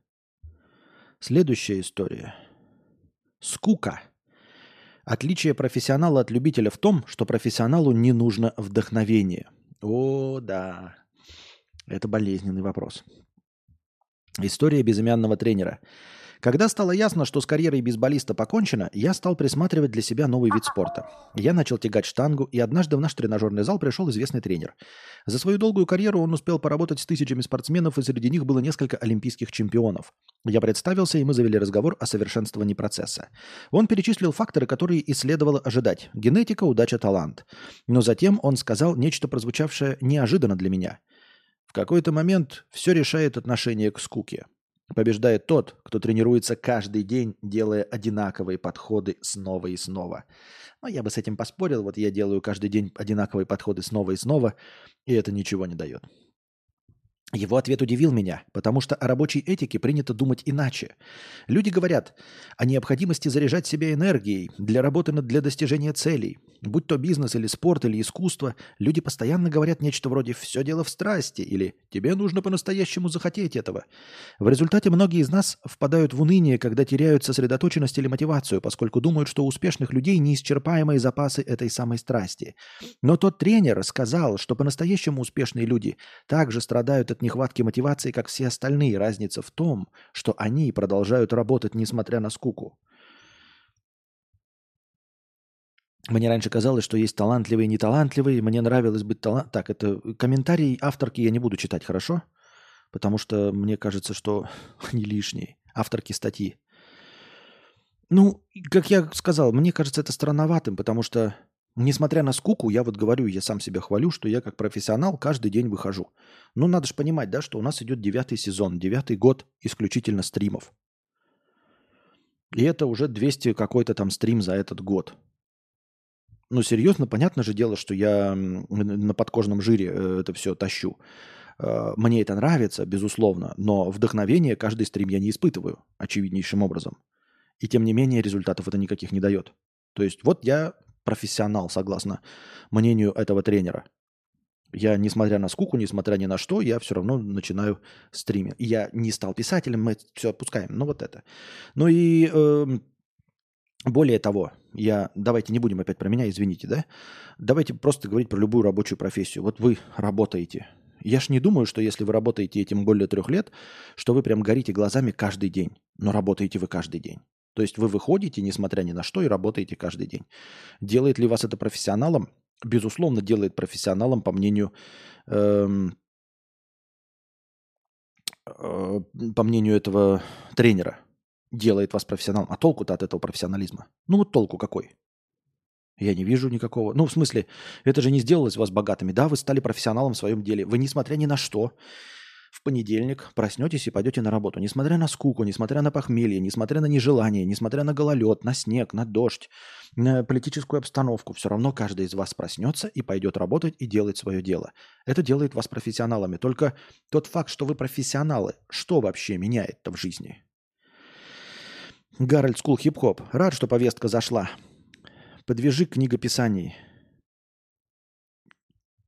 Следующая история. Скука. Отличие профессионала от любителя в том, что профессионалу не нужно вдохновение. О, да. Это болезненный вопрос. История безымянного тренера. Когда стало ясно, что с карьерой бейсболиста покончено, я стал присматривать для себя новый вид спорта. Я начал тягать штангу, и однажды в наш тренажерный зал пришел известный тренер. За свою долгую карьеру он успел поработать с тысячами спортсменов, и среди них было несколько олимпийских чемпионов. Я представился, и мы завели разговор о совершенствовании процесса. Он перечислил факторы, которые и следовало ожидать. Генетика, удача, талант. Но затем он сказал нечто, прозвучавшее неожиданно для меня – какой-то момент все решает отношение к скуке. Побеждает тот, кто тренируется каждый день, делая одинаковые подходы снова и снова. Но я бы с этим поспорил. Вот я делаю каждый день одинаковые подходы снова и снова, и это ничего не дает. Его ответ удивил меня, потому что о рабочей этике принято думать иначе. Люди говорят о необходимости заряжать себя энергией для работы над для достижения целей. Будь то бизнес или спорт или искусство, люди постоянно говорят нечто вроде «все дело в страсти» или «тебе нужно по-настоящему захотеть этого». В результате многие из нас впадают в уныние, когда теряют сосредоточенность или мотивацию, поскольку думают, что у успешных людей неисчерпаемые запасы этой самой страсти. Но тот тренер сказал, что по-настоящему успешные люди также страдают от нехватки мотивации, как все остальные. Разница в том, что они продолжают работать, несмотря на скуку. Мне раньше казалось, что есть талантливые и неталантливые. Мне нравилось быть талант. Так, это комментарий авторки я не буду читать, хорошо? Потому что мне кажется, что они лишние. Авторки статьи. Ну, как я сказал, мне кажется это странноватым, потому что Несмотря на скуку, я вот говорю, я сам себя хвалю, что я как профессионал каждый день выхожу. Ну, надо же понимать, да, что у нас идет девятый сезон, девятый год исключительно стримов. И это уже 200 какой-то там стрим за этот год. Ну, серьезно, понятно же дело, что я на подкожном жире э, это все тащу. Э, мне это нравится, безусловно, но вдохновение каждый стрим я не испытываю, очевиднейшим образом. И тем не менее результатов это никаких не дает. То есть вот я профессионал, согласно мнению этого тренера. Я, несмотря на скуку, несмотря ни на что, я все равно начинаю стримить. Я не стал писателем, мы все опускаем. Ну вот это. Ну и э, более того, я, давайте не будем опять про меня, извините, да? Давайте просто говорить про любую рабочую профессию. Вот вы работаете. Я ж не думаю, что если вы работаете этим более трех лет, что вы прям горите глазами каждый день. Но работаете вы каждый день. То есть вы выходите, несмотря ни на что, и работаете каждый день. Делает ли вас это профессионалом? Безусловно, делает профессионалом, по мнению, эм, э, по мнению этого тренера. Делает вас профессионалом. А толку-то от этого профессионализма? Ну вот толку какой? Я не вижу никакого. Ну, в смысле, это же не сделалось вас богатыми. Да, вы стали профессионалом в своем деле. Вы, несмотря ни на что, в понедельник проснетесь и пойдете на работу. Несмотря на скуку, несмотря на похмелье, несмотря на нежелание, несмотря на гололед, на снег, на дождь, на политическую обстановку, все равно каждый из вас проснется и пойдет работать и делать свое дело. Это делает вас профессионалами. Только тот факт, что вы профессионалы, что вообще меняет-то в жизни? Гарольд Скул Хип-Хоп. Рад, что повестка зашла. Подвяжи книгописаний.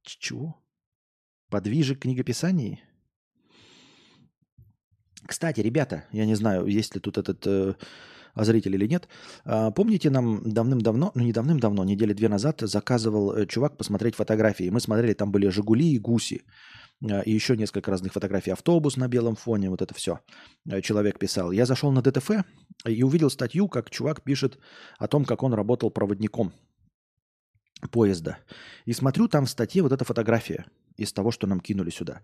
Чего? Подвижек книгописаний? Кстати, ребята, я не знаю, есть ли тут этот э, зритель или нет. А, помните, нам давным-давно, ну не давным-давно, недели две назад заказывал э, чувак посмотреть фотографии. Мы смотрели, там были «Жигули» и «Гуси». Э, и еще несколько разных фотографий. Автобус на белом фоне, вот это все. Э, человек писал. Я зашел на ДТФ и увидел статью, как чувак пишет о том, как он работал проводником поезда. И смотрю, там в статье вот эта фотография из того, что нам кинули сюда.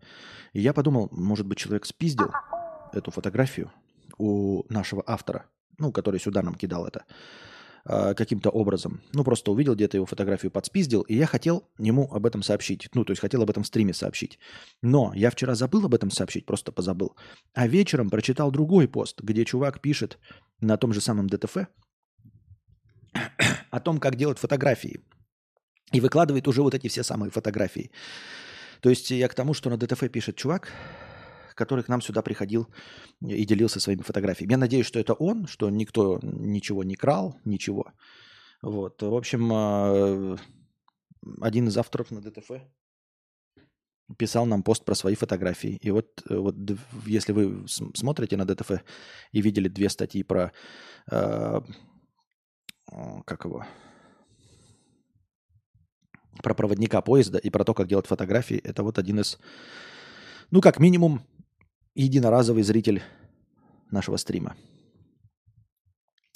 И я подумал, может быть, человек спиздил эту фотографию у нашего автора, ну, который сюда нам кидал это, а, каким-то образом. Ну, просто увидел где-то его фотографию, подспиздил, и я хотел ему об этом сообщить. Ну, то есть хотел об этом в стриме сообщить. Но я вчера забыл об этом сообщить, просто позабыл. А вечером прочитал другой пост, где чувак пишет на том же самом ДТФ о том, как делать фотографии. И выкладывает уже вот эти все самые фотографии. То есть я к тому, что на ДТФ пишет чувак, который к нам сюда приходил и делился своими фотографиями. Я надеюсь, что это он, что никто ничего не крал, ничего. Вот. В общем, а, один из авторов на ДТФ писал нам пост про свои фотографии. И вот, вот если вы смотрите на ДТФ и видели две статьи про э, как его про проводника поезда и про то, как делать фотографии, это вот один из, ну, как минимум, единоразовый зритель нашего стрима.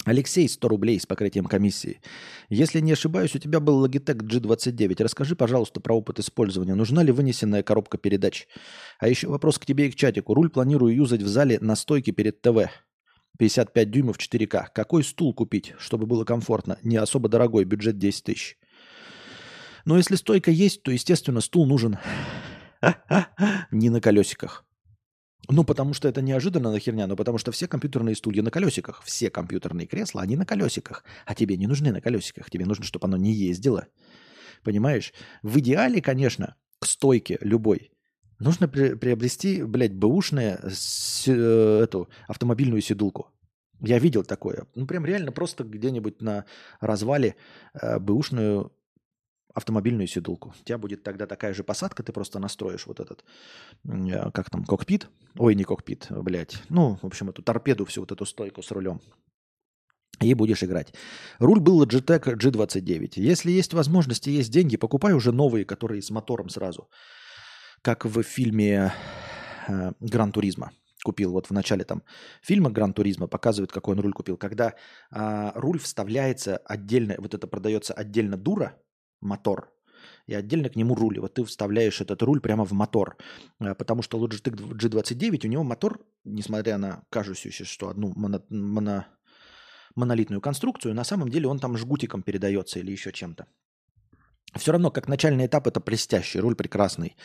Алексей, 100 рублей с покрытием комиссии. Если не ошибаюсь, у тебя был Logitech G29. Расскажи, пожалуйста, про опыт использования. Нужна ли вынесенная коробка передач? А еще вопрос к тебе и к чатику. Руль планирую юзать в зале на стойке перед ТВ. 55 дюймов 4К. Какой стул купить, чтобы было комфортно? Не особо дорогой, бюджет 10 тысяч. Но если стойка есть, то, естественно, стул нужен не на колесиках. Ну, потому что это неожиданно на херня, но потому что все компьютерные стулья на колесиках, все компьютерные кресла, они на колесиках. А тебе не нужны на колесиках, тебе нужно, чтобы оно не ездило. Понимаешь? В идеале, конечно, к стойке любой нужно при- приобрести, блядь, бэушную э, эту автомобильную седулку. Я видел такое. Ну, прям реально просто где-нибудь на развале э, бэушную автомобильную седулку. У тебя будет тогда такая же посадка, ты просто настроишь вот этот, э, как там, кокпит. Ой, не кокпит, блядь. Ну, в общем, эту торпеду, всю вот эту стойку с рулем. И будешь играть. Руль был Logitech G29. Если есть возможность и есть деньги, покупай уже новые, которые с мотором сразу. Как в фильме э, Гран Туризма купил. Вот в начале там фильма Гран Туризма показывают, какой он руль купил. Когда а, руль вставляется отдельно, вот это продается отдельно дура, мотор. И отдельно к нему руль. Вот ты вставляешь этот руль прямо в мотор. Э, потому что Logitech G29, у него мотор, несмотря на кажущуюся, что одну моно, моно, монолитную конструкцию, на самом деле он там жгутиком передается или еще чем-то. Все равно, как начальный этап, это блестящий, руль прекрасный.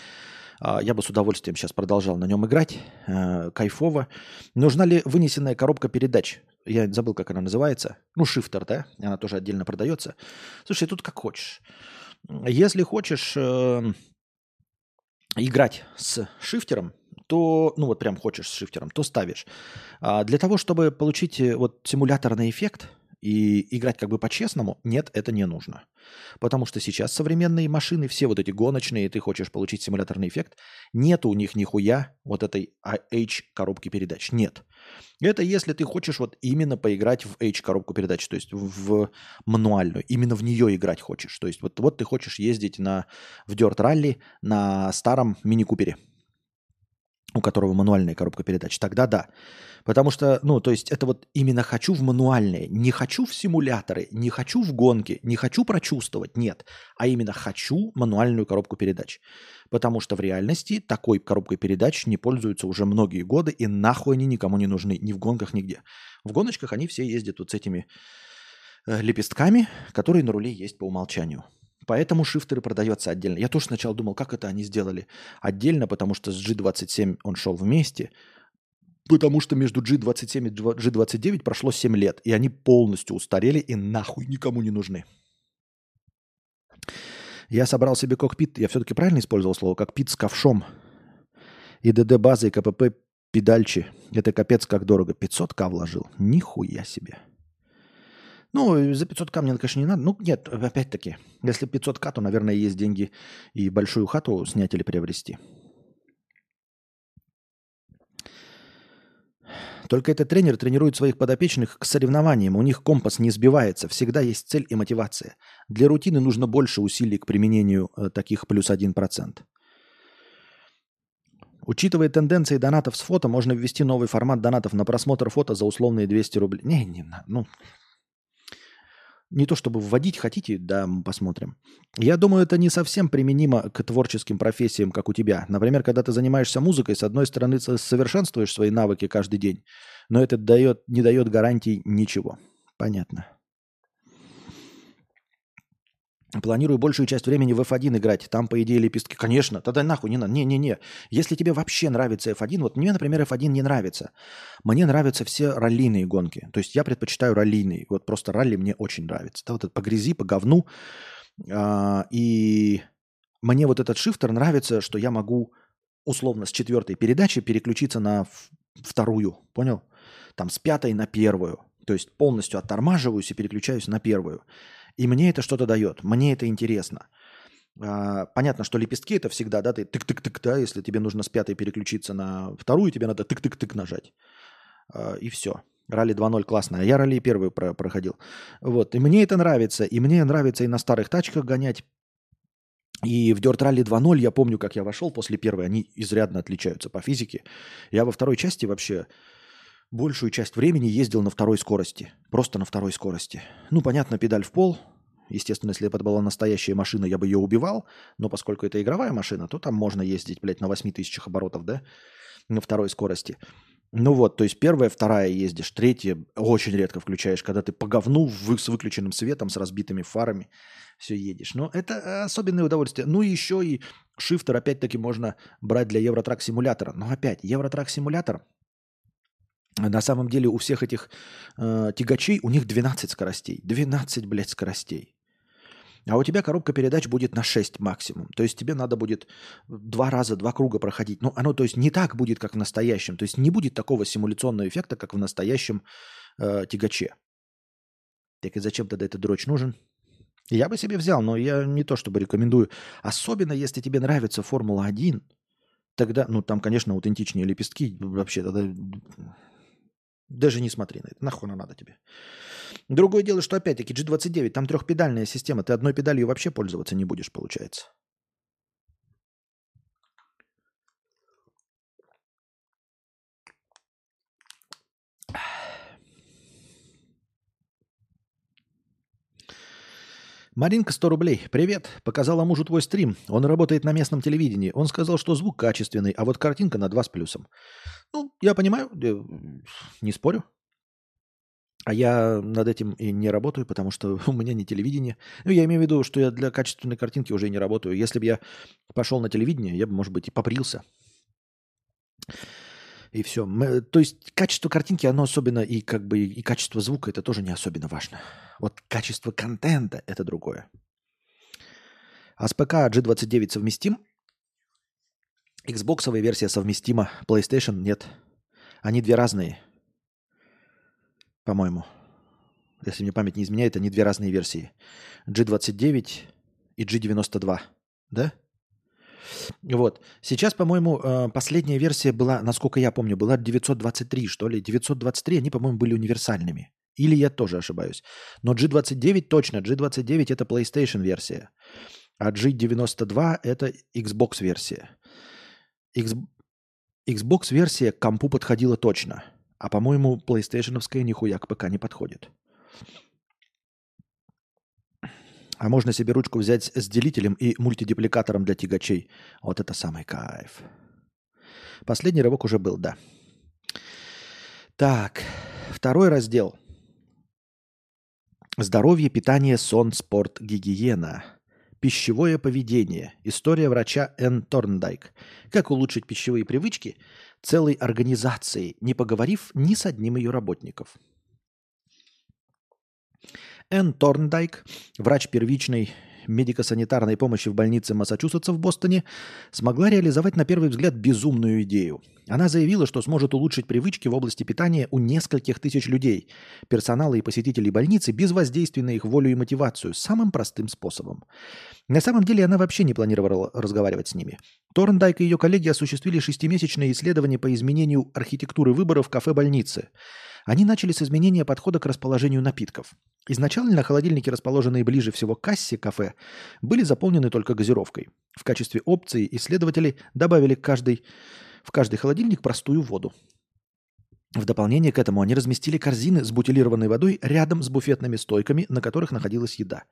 А, я бы с удовольствием сейчас продолжал на нем играть. Э, кайфово. Нужна ли вынесенная коробка передач? Я забыл, как она называется. Ну, шифтер, да? Она тоже отдельно продается. Слушай, тут как хочешь. Если хочешь э, играть с шифтером, то, ну вот прям хочешь с шифтером, то ставишь. А для того, чтобы получить э, вот симуляторный эффект и играть как бы по-честному, нет, это не нужно. Потому что сейчас современные машины, все вот эти гоночные, ты хочешь получить симуляторный эффект, нет у них нихуя вот этой H коробки передач. Нет. Это если ты хочешь вот именно поиграть в H коробку передач, то есть в мануальную, именно в нее играть хочешь. То есть вот, вот ты хочешь ездить на, в Dirt Rally на старом мини-купере, у которого мануальная коробка передач, тогда да. Потому что, ну, то есть это вот именно хочу в мануальные, не хочу в симуляторы, не хочу в гонки, не хочу прочувствовать, нет, а именно хочу мануальную коробку передач. Потому что в реальности такой коробкой передач не пользуются уже многие годы, и нахуй они никому не нужны, ни в гонках, нигде. В гоночках они все ездят вот с этими э, лепестками, которые на руле есть по умолчанию. Поэтому шифтеры продается отдельно. Я тоже сначала думал, как это они сделали отдельно, потому что с G27 он шел вместе, потому что между G27 и G29 прошло 7 лет, и они полностью устарели и нахуй никому не нужны. Я собрал себе кокпит, я все-таки правильно использовал слово, кокпит с ковшом и ДД-базой КПП педальчи. Это капец как дорого. 500к вложил. Нихуя себе. Ну, за 500к мне, конечно, не надо. Ну, нет, опять-таки, если 500к, то, наверное, есть деньги и большую хату снять или приобрести. Только этот тренер тренирует своих подопечных к соревнованиям. У них компас не сбивается. Всегда есть цель и мотивация. Для рутины нужно больше усилий к применению э, таких плюс 1%. Учитывая тенденции донатов с фото, можно ввести новый формат донатов на просмотр фото за условные 200 рублей. Не, не, ну, не то чтобы вводить хотите, да, мы посмотрим. Я думаю, это не совсем применимо к творческим профессиям, как у тебя. Например, когда ты занимаешься музыкой, с одной стороны, совершенствуешь свои навыки каждый день, но это дает, не дает гарантий ничего. Понятно. Планирую большую часть времени в F1 играть. Там, по идее, лепестки. Конечно, тогда нахуй не надо. Не-не-не. Если тебе вообще нравится F1, вот мне, например, F1 не нравится. Мне нравятся все раллийные гонки. То есть я предпочитаю раллийные. Вот просто ралли мне очень нравится. Да, вот это по грязи, по говну. А, и мне вот этот шифтер нравится, что я могу условно с четвертой передачи переключиться на вторую. Понял? Там с пятой на первую. То есть полностью оттормаживаюсь и переключаюсь на первую. И мне это что-то дает, мне это интересно. А, понятно, что лепестки это всегда, да, ты тык-тык-тык, да, если тебе нужно с пятой переключиться на вторую, тебе надо тык-тык-тык нажать. А, и все. Ралли 2.0 классно. А я ралли первый про проходил. Вот. И мне это нравится. И мне нравится и на старых тачках гонять. И в Dirt Rally 2.0 я помню, как я вошел после первой. Они изрядно отличаются по физике. Я во второй части вообще большую часть времени ездил на второй скорости. Просто на второй скорости. Ну, понятно, педаль в пол. Естественно, если бы это была настоящая машина, я бы ее убивал. Но поскольку это игровая машина, то там можно ездить, блядь, на 8 тысячах оборотов, да? На второй скорости. Ну вот, то есть первая, вторая ездишь, третья очень редко включаешь, когда ты по говну с выключенным светом, с разбитыми фарами все едешь. Но это особенное удовольствие. Ну и еще и шифтер опять-таки можно брать для Евротрак симулятора. Но опять, Евротрак симулятор на самом деле у всех этих э, тягачей, у них 12 скоростей. 12, блядь, скоростей. А у тебя коробка передач будет на 6 максимум. То есть тебе надо будет два раза, два круга проходить. Ну, оно, то есть, не так будет, как в настоящем. То есть не будет такого симуляционного эффекта, как в настоящем э, тягаче. Так и зачем тогда этот дрочь нужен? Я бы себе взял, но я не то чтобы рекомендую. Особенно, если тебе нравится Формула-1, тогда, ну, там, конечно, аутентичнее лепестки. Вообще, тогда даже не смотри на это. Нахуй оно надо тебе. Другое дело, что опять-таки G29, там трехпедальная система. Ты одной педалью вообще пользоваться не будешь, получается. Маринка, 100 рублей. Привет. Показала мужу твой стрим. Он работает на местном телевидении. Он сказал, что звук качественный, а вот картинка на 2 с плюсом. Ну, я понимаю, не спорю. А я над этим и не работаю, потому что у меня не телевидение. Ну, я имею в виду, что я для качественной картинки уже не работаю. Если бы я пошел на телевидение, я бы, может быть, и попрился. И все. Мы, то есть качество картинки, оно особенно, и как бы и качество звука, это тоже не особенно важно. Вот качество контента – это другое. А с ПК G29 совместим? Xbox версия совместима, PlayStation нет. Они две разные, по-моему. Если мне память не изменяет, они две разные версии. G29 и G92. Да? Вот. Сейчас, по-моему, э, последняя версия была, насколько я помню, была 923, что ли. 923, они, по-моему, были универсальными. Или я тоже ошибаюсь. Но G29 точно. G29 это PlayStation версия. А G92 это Xbox версия. Xbox версия к компу подходила точно. А по-моему, PlayStation нихуя к ПК не подходит. А можно себе ручку взять с делителем и мультидипликатором для тягачей. Вот это самый кайф. Последний рывок уже был, да. Так, второй раздел. Здоровье, питание, сон, спорт, гигиена. Пищевое поведение. История врача Н. Торндайк. Как улучшить пищевые привычки целой организации, не поговорив ни с одним ее работников. Энн Торндайк, врач первичной медико-санитарной помощи в больнице Массачусетса в Бостоне, смогла реализовать на первый взгляд безумную идею. Она заявила, что сможет улучшить привычки в области питания у нескольких тысяч людей, персонала и посетителей больницы без воздействия на их волю и мотивацию, самым простым способом. На самом деле она вообще не планировала разговаривать с ними. Торндайк и ее коллеги осуществили шестимесячное исследование по изменению архитектуры выбора в кафе-больнице – они начали с изменения подхода к расположению напитков. Изначально холодильники, расположенные ближе всего к кассе кафе, были заполнены только газировкой. В качестве опции исследователи добавили каждый, в каждый холодильник простую воду. В дополнение к этому они разместили корзины с бутилированной водой рядом с буфетными стойками, на которых находилась еда.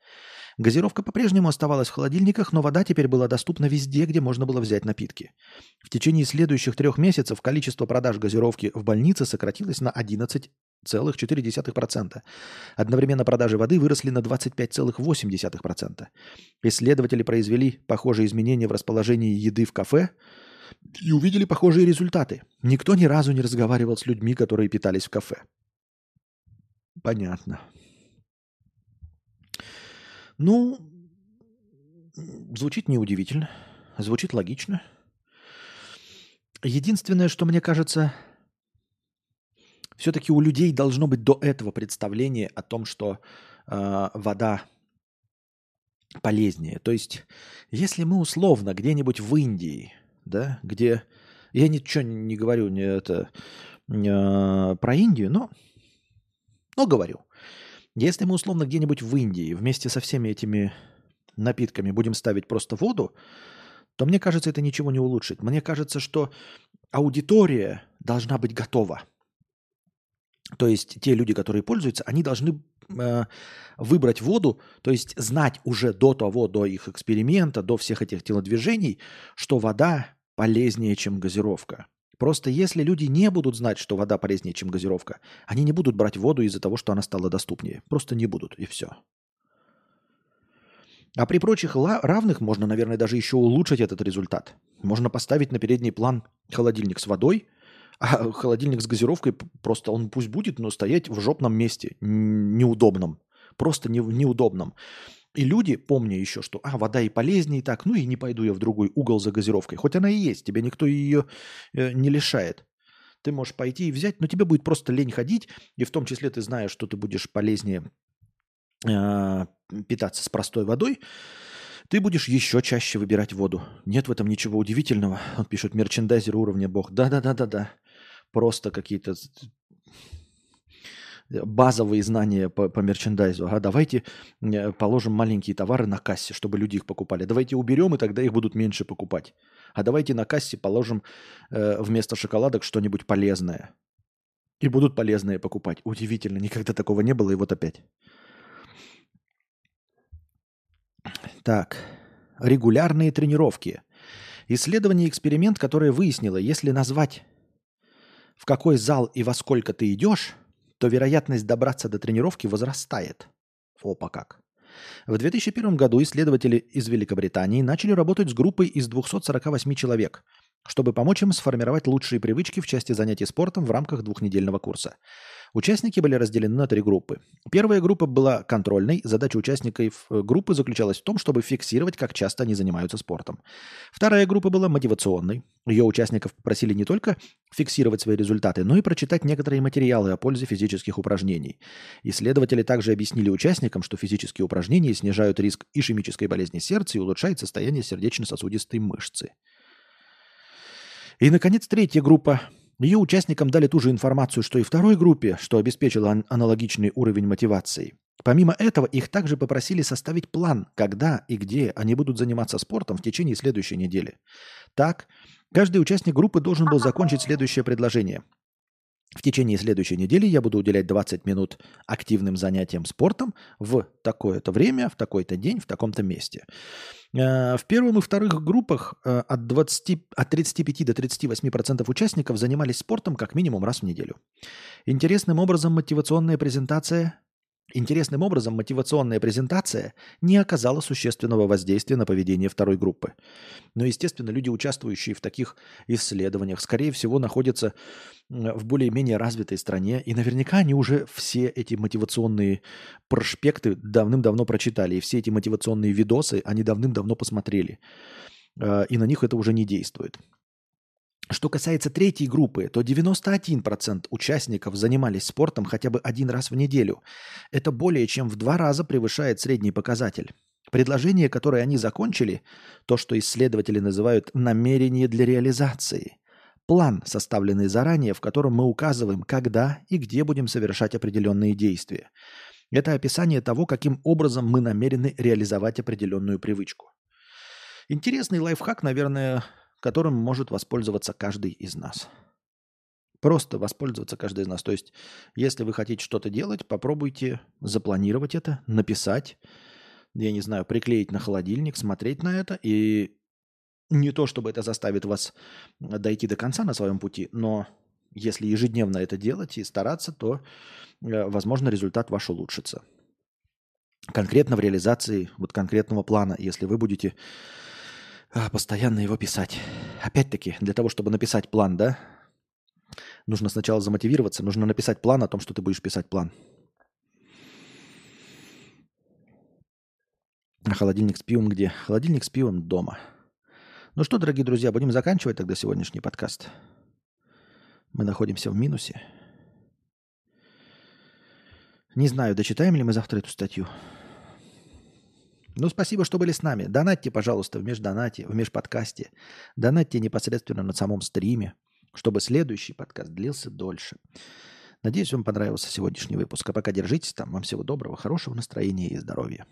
Газировка по-прежнему оставалась в холодильниках, но вода теперь была доступна везде, где можно было взять напитки. В течение следующих трех месяцев количество продаж газировки в больнице сократилось на 11,4%. Одновременно продажи воды выросли на 25,8%. Исследователи произвели похожие изменения в расположении еды в кафе и увидели похожие результаты. Никто ни разу не разговаривал с людьми, которые питались в кафе. Понятно. Ну, звучит неудивительно, звучит логично. Единственное, что мне кажется, все-таки у людей должно быть до этого представление о том, что э, вода полезнее. То есть, если мы условно где-нибудь в Индии, да, где я ничего не говорю не это э, про Индию, но, но говорю. Если мы условно где-нибудь в Индии вместе со всеми этими напитками будем ставить просто воду, то мне кажется, это ничего не улучшит. Мне кажется, что аудитория должна быть готова. То есть те люди, которые пользуются, они должны э, выбрать воду, то есть знать уже до того, до их эксперимента, до всех этих телодвижений, что вода полезнее, чем газировка. Просто если люди не будут знать, что вода полезнее, чем газировка, они не будут брать воду из-за того, что она стала доступнее. Просто не будут, и все. А при прочих равных можно, наверное, даже еще улучшить этот результат. Можно поставить на передний план холодильник с водой, а холодильник с газировкой просто он пусть будет, но стоять в жопном месте, неудобном. Просто не, неудобном. И люди, помня еще, что а, вода и полезнее, так, ну и не пойду я в другой угол за газировкой. Хоть она и есть, тебе никто ее э, не лишает. Ты можешь пойти и взять, но тебе будет просто лень ходить, и в том числе ты знаешь, что ты будешь полезнее э, питаться с простой водой, ты будешь еще чаще выбирать воду. Нет в этом ничего удивительного. Пишет, мерчендайзер уровня бог. Да-да-да-да-да. Просто какие-то базовые знания по, по мерчендайзу. А давайте э, положим маленькие товары на кассе, чтобы люди их покупали. Давайте уберем, и тогда их будут меньше покупать. А давайте на кассе положим э, вместо шоколадок что-нибудь полезное. И будут полезные покупать. Удивительно, никогда такого не было, и вот опять. Так, регулярные тренировки. Исследование эксперимент, которое выяснило, если назвать в какой зал и во сколько ты идешь, то вероятность добраться до тренировки возрастает. Опа как. В 2001 году исследователи из Великобритании начали работать с группой из 248 человек, чтобы помочь им сформировать лучшие привычки в части занятий спортом в рамках двухнедельного курса. Участники были разделены на три группы. Первая группа была контрольной. Задача участников э, группы заключалась в том, чтобы фиксировать, как часто они занимаются спортом. Вторая группа была мотивационной. Ее участников попросили не только фиксировать свои результаты, но и прочитать некоторые материалы о пользе физических упражнений. Исследователи также объяснили участникам, что физические упражнения снижают риск ишемической болезни сердца и улучшают состояние сердечно-сосудистой мышцы. И, наконец, третья группа ее участникам дали ту же информацию, что и второй группе, что обеспечило аналогичный уровень мотивации. Помимо этого, их также попросили составить план, когда и где они будут заниматься спортом в течение следующей недели. Так, каждый участник группы должен был закончить следующее предложение – в течение следующей недели я буду уделять 20 минут активным занятиям спортом в такое-то время, в такой-то день, в таком-то месте. Э, в первом и вторых группах э, от, 20, от 35 до 38% участников занимались спортом как минимум раз в неделю. Интересным образом мотивационная презентация Интересным образом, мотивационная презентация не оказала существенного воздействия на поведение второй группы. Но, естественно, люди, участвующие в таких исследованиях, скорее всего, находятся в более-менее развитой стране, и наверняка они уже все эти мотивационные проспекты давным-давно прочитали, и все эти мотивационные видосы они давным-давно посмотрели, а, и на них это уже не действует. Что касается третьей группы, то 91% участников занимались спортом хотя бы один раз в неделю. Это более чем в два раза превышает средний показатель. Предложение, которое они закончили, то, что исследователи называют намерение для реализации. План, составленный заранее, в котором мы указываем, когда и где будем совершать определенные действия. Это описание того, каким образом мы намерены реализовать определенную привычку. Интересный лайфхак, наверное, которым может воспользоваться каждый из нас. Просто воспользоваться каждый из нас. То есть, если вы хотите что-то делать, попробуйте запланировать это, написать, я не знаю, приклеить на холодильник, смотреть на это. И не то, чтобы это заставит вас дойти до конца на своем пути, но если ежедневно это делать и стараться, то, э, возможно, результат ваш улучшится. Конкретно в реализации вот конкретного плана, если вы будете а, постоянно его писать. Опять-таки, для того, чтобы написать план, да, нужно сначала замотивироваться, нужно написать план о том, что ты будешь писать план. А холодильник с пивом где? Холодильник с пивом дома. Ну что, дорогие друзья, будем заканчивать тогда сегодняшний подкаст. Мы находимся в минусе. Не знаю, дочитаем ли мы завтра эту статью. Ну, спасибо, что были с нами. Донатьте, пожалуйста, в междонате, в межподкасте. Донатьте непосредственно на самом стриме, чтобы следующий подкаст длился дольше. Надеюсь, вам понравился сегодняшний выпуск. А пока держитесь там. Вам всего доброго, хорошего настроения и здоровья.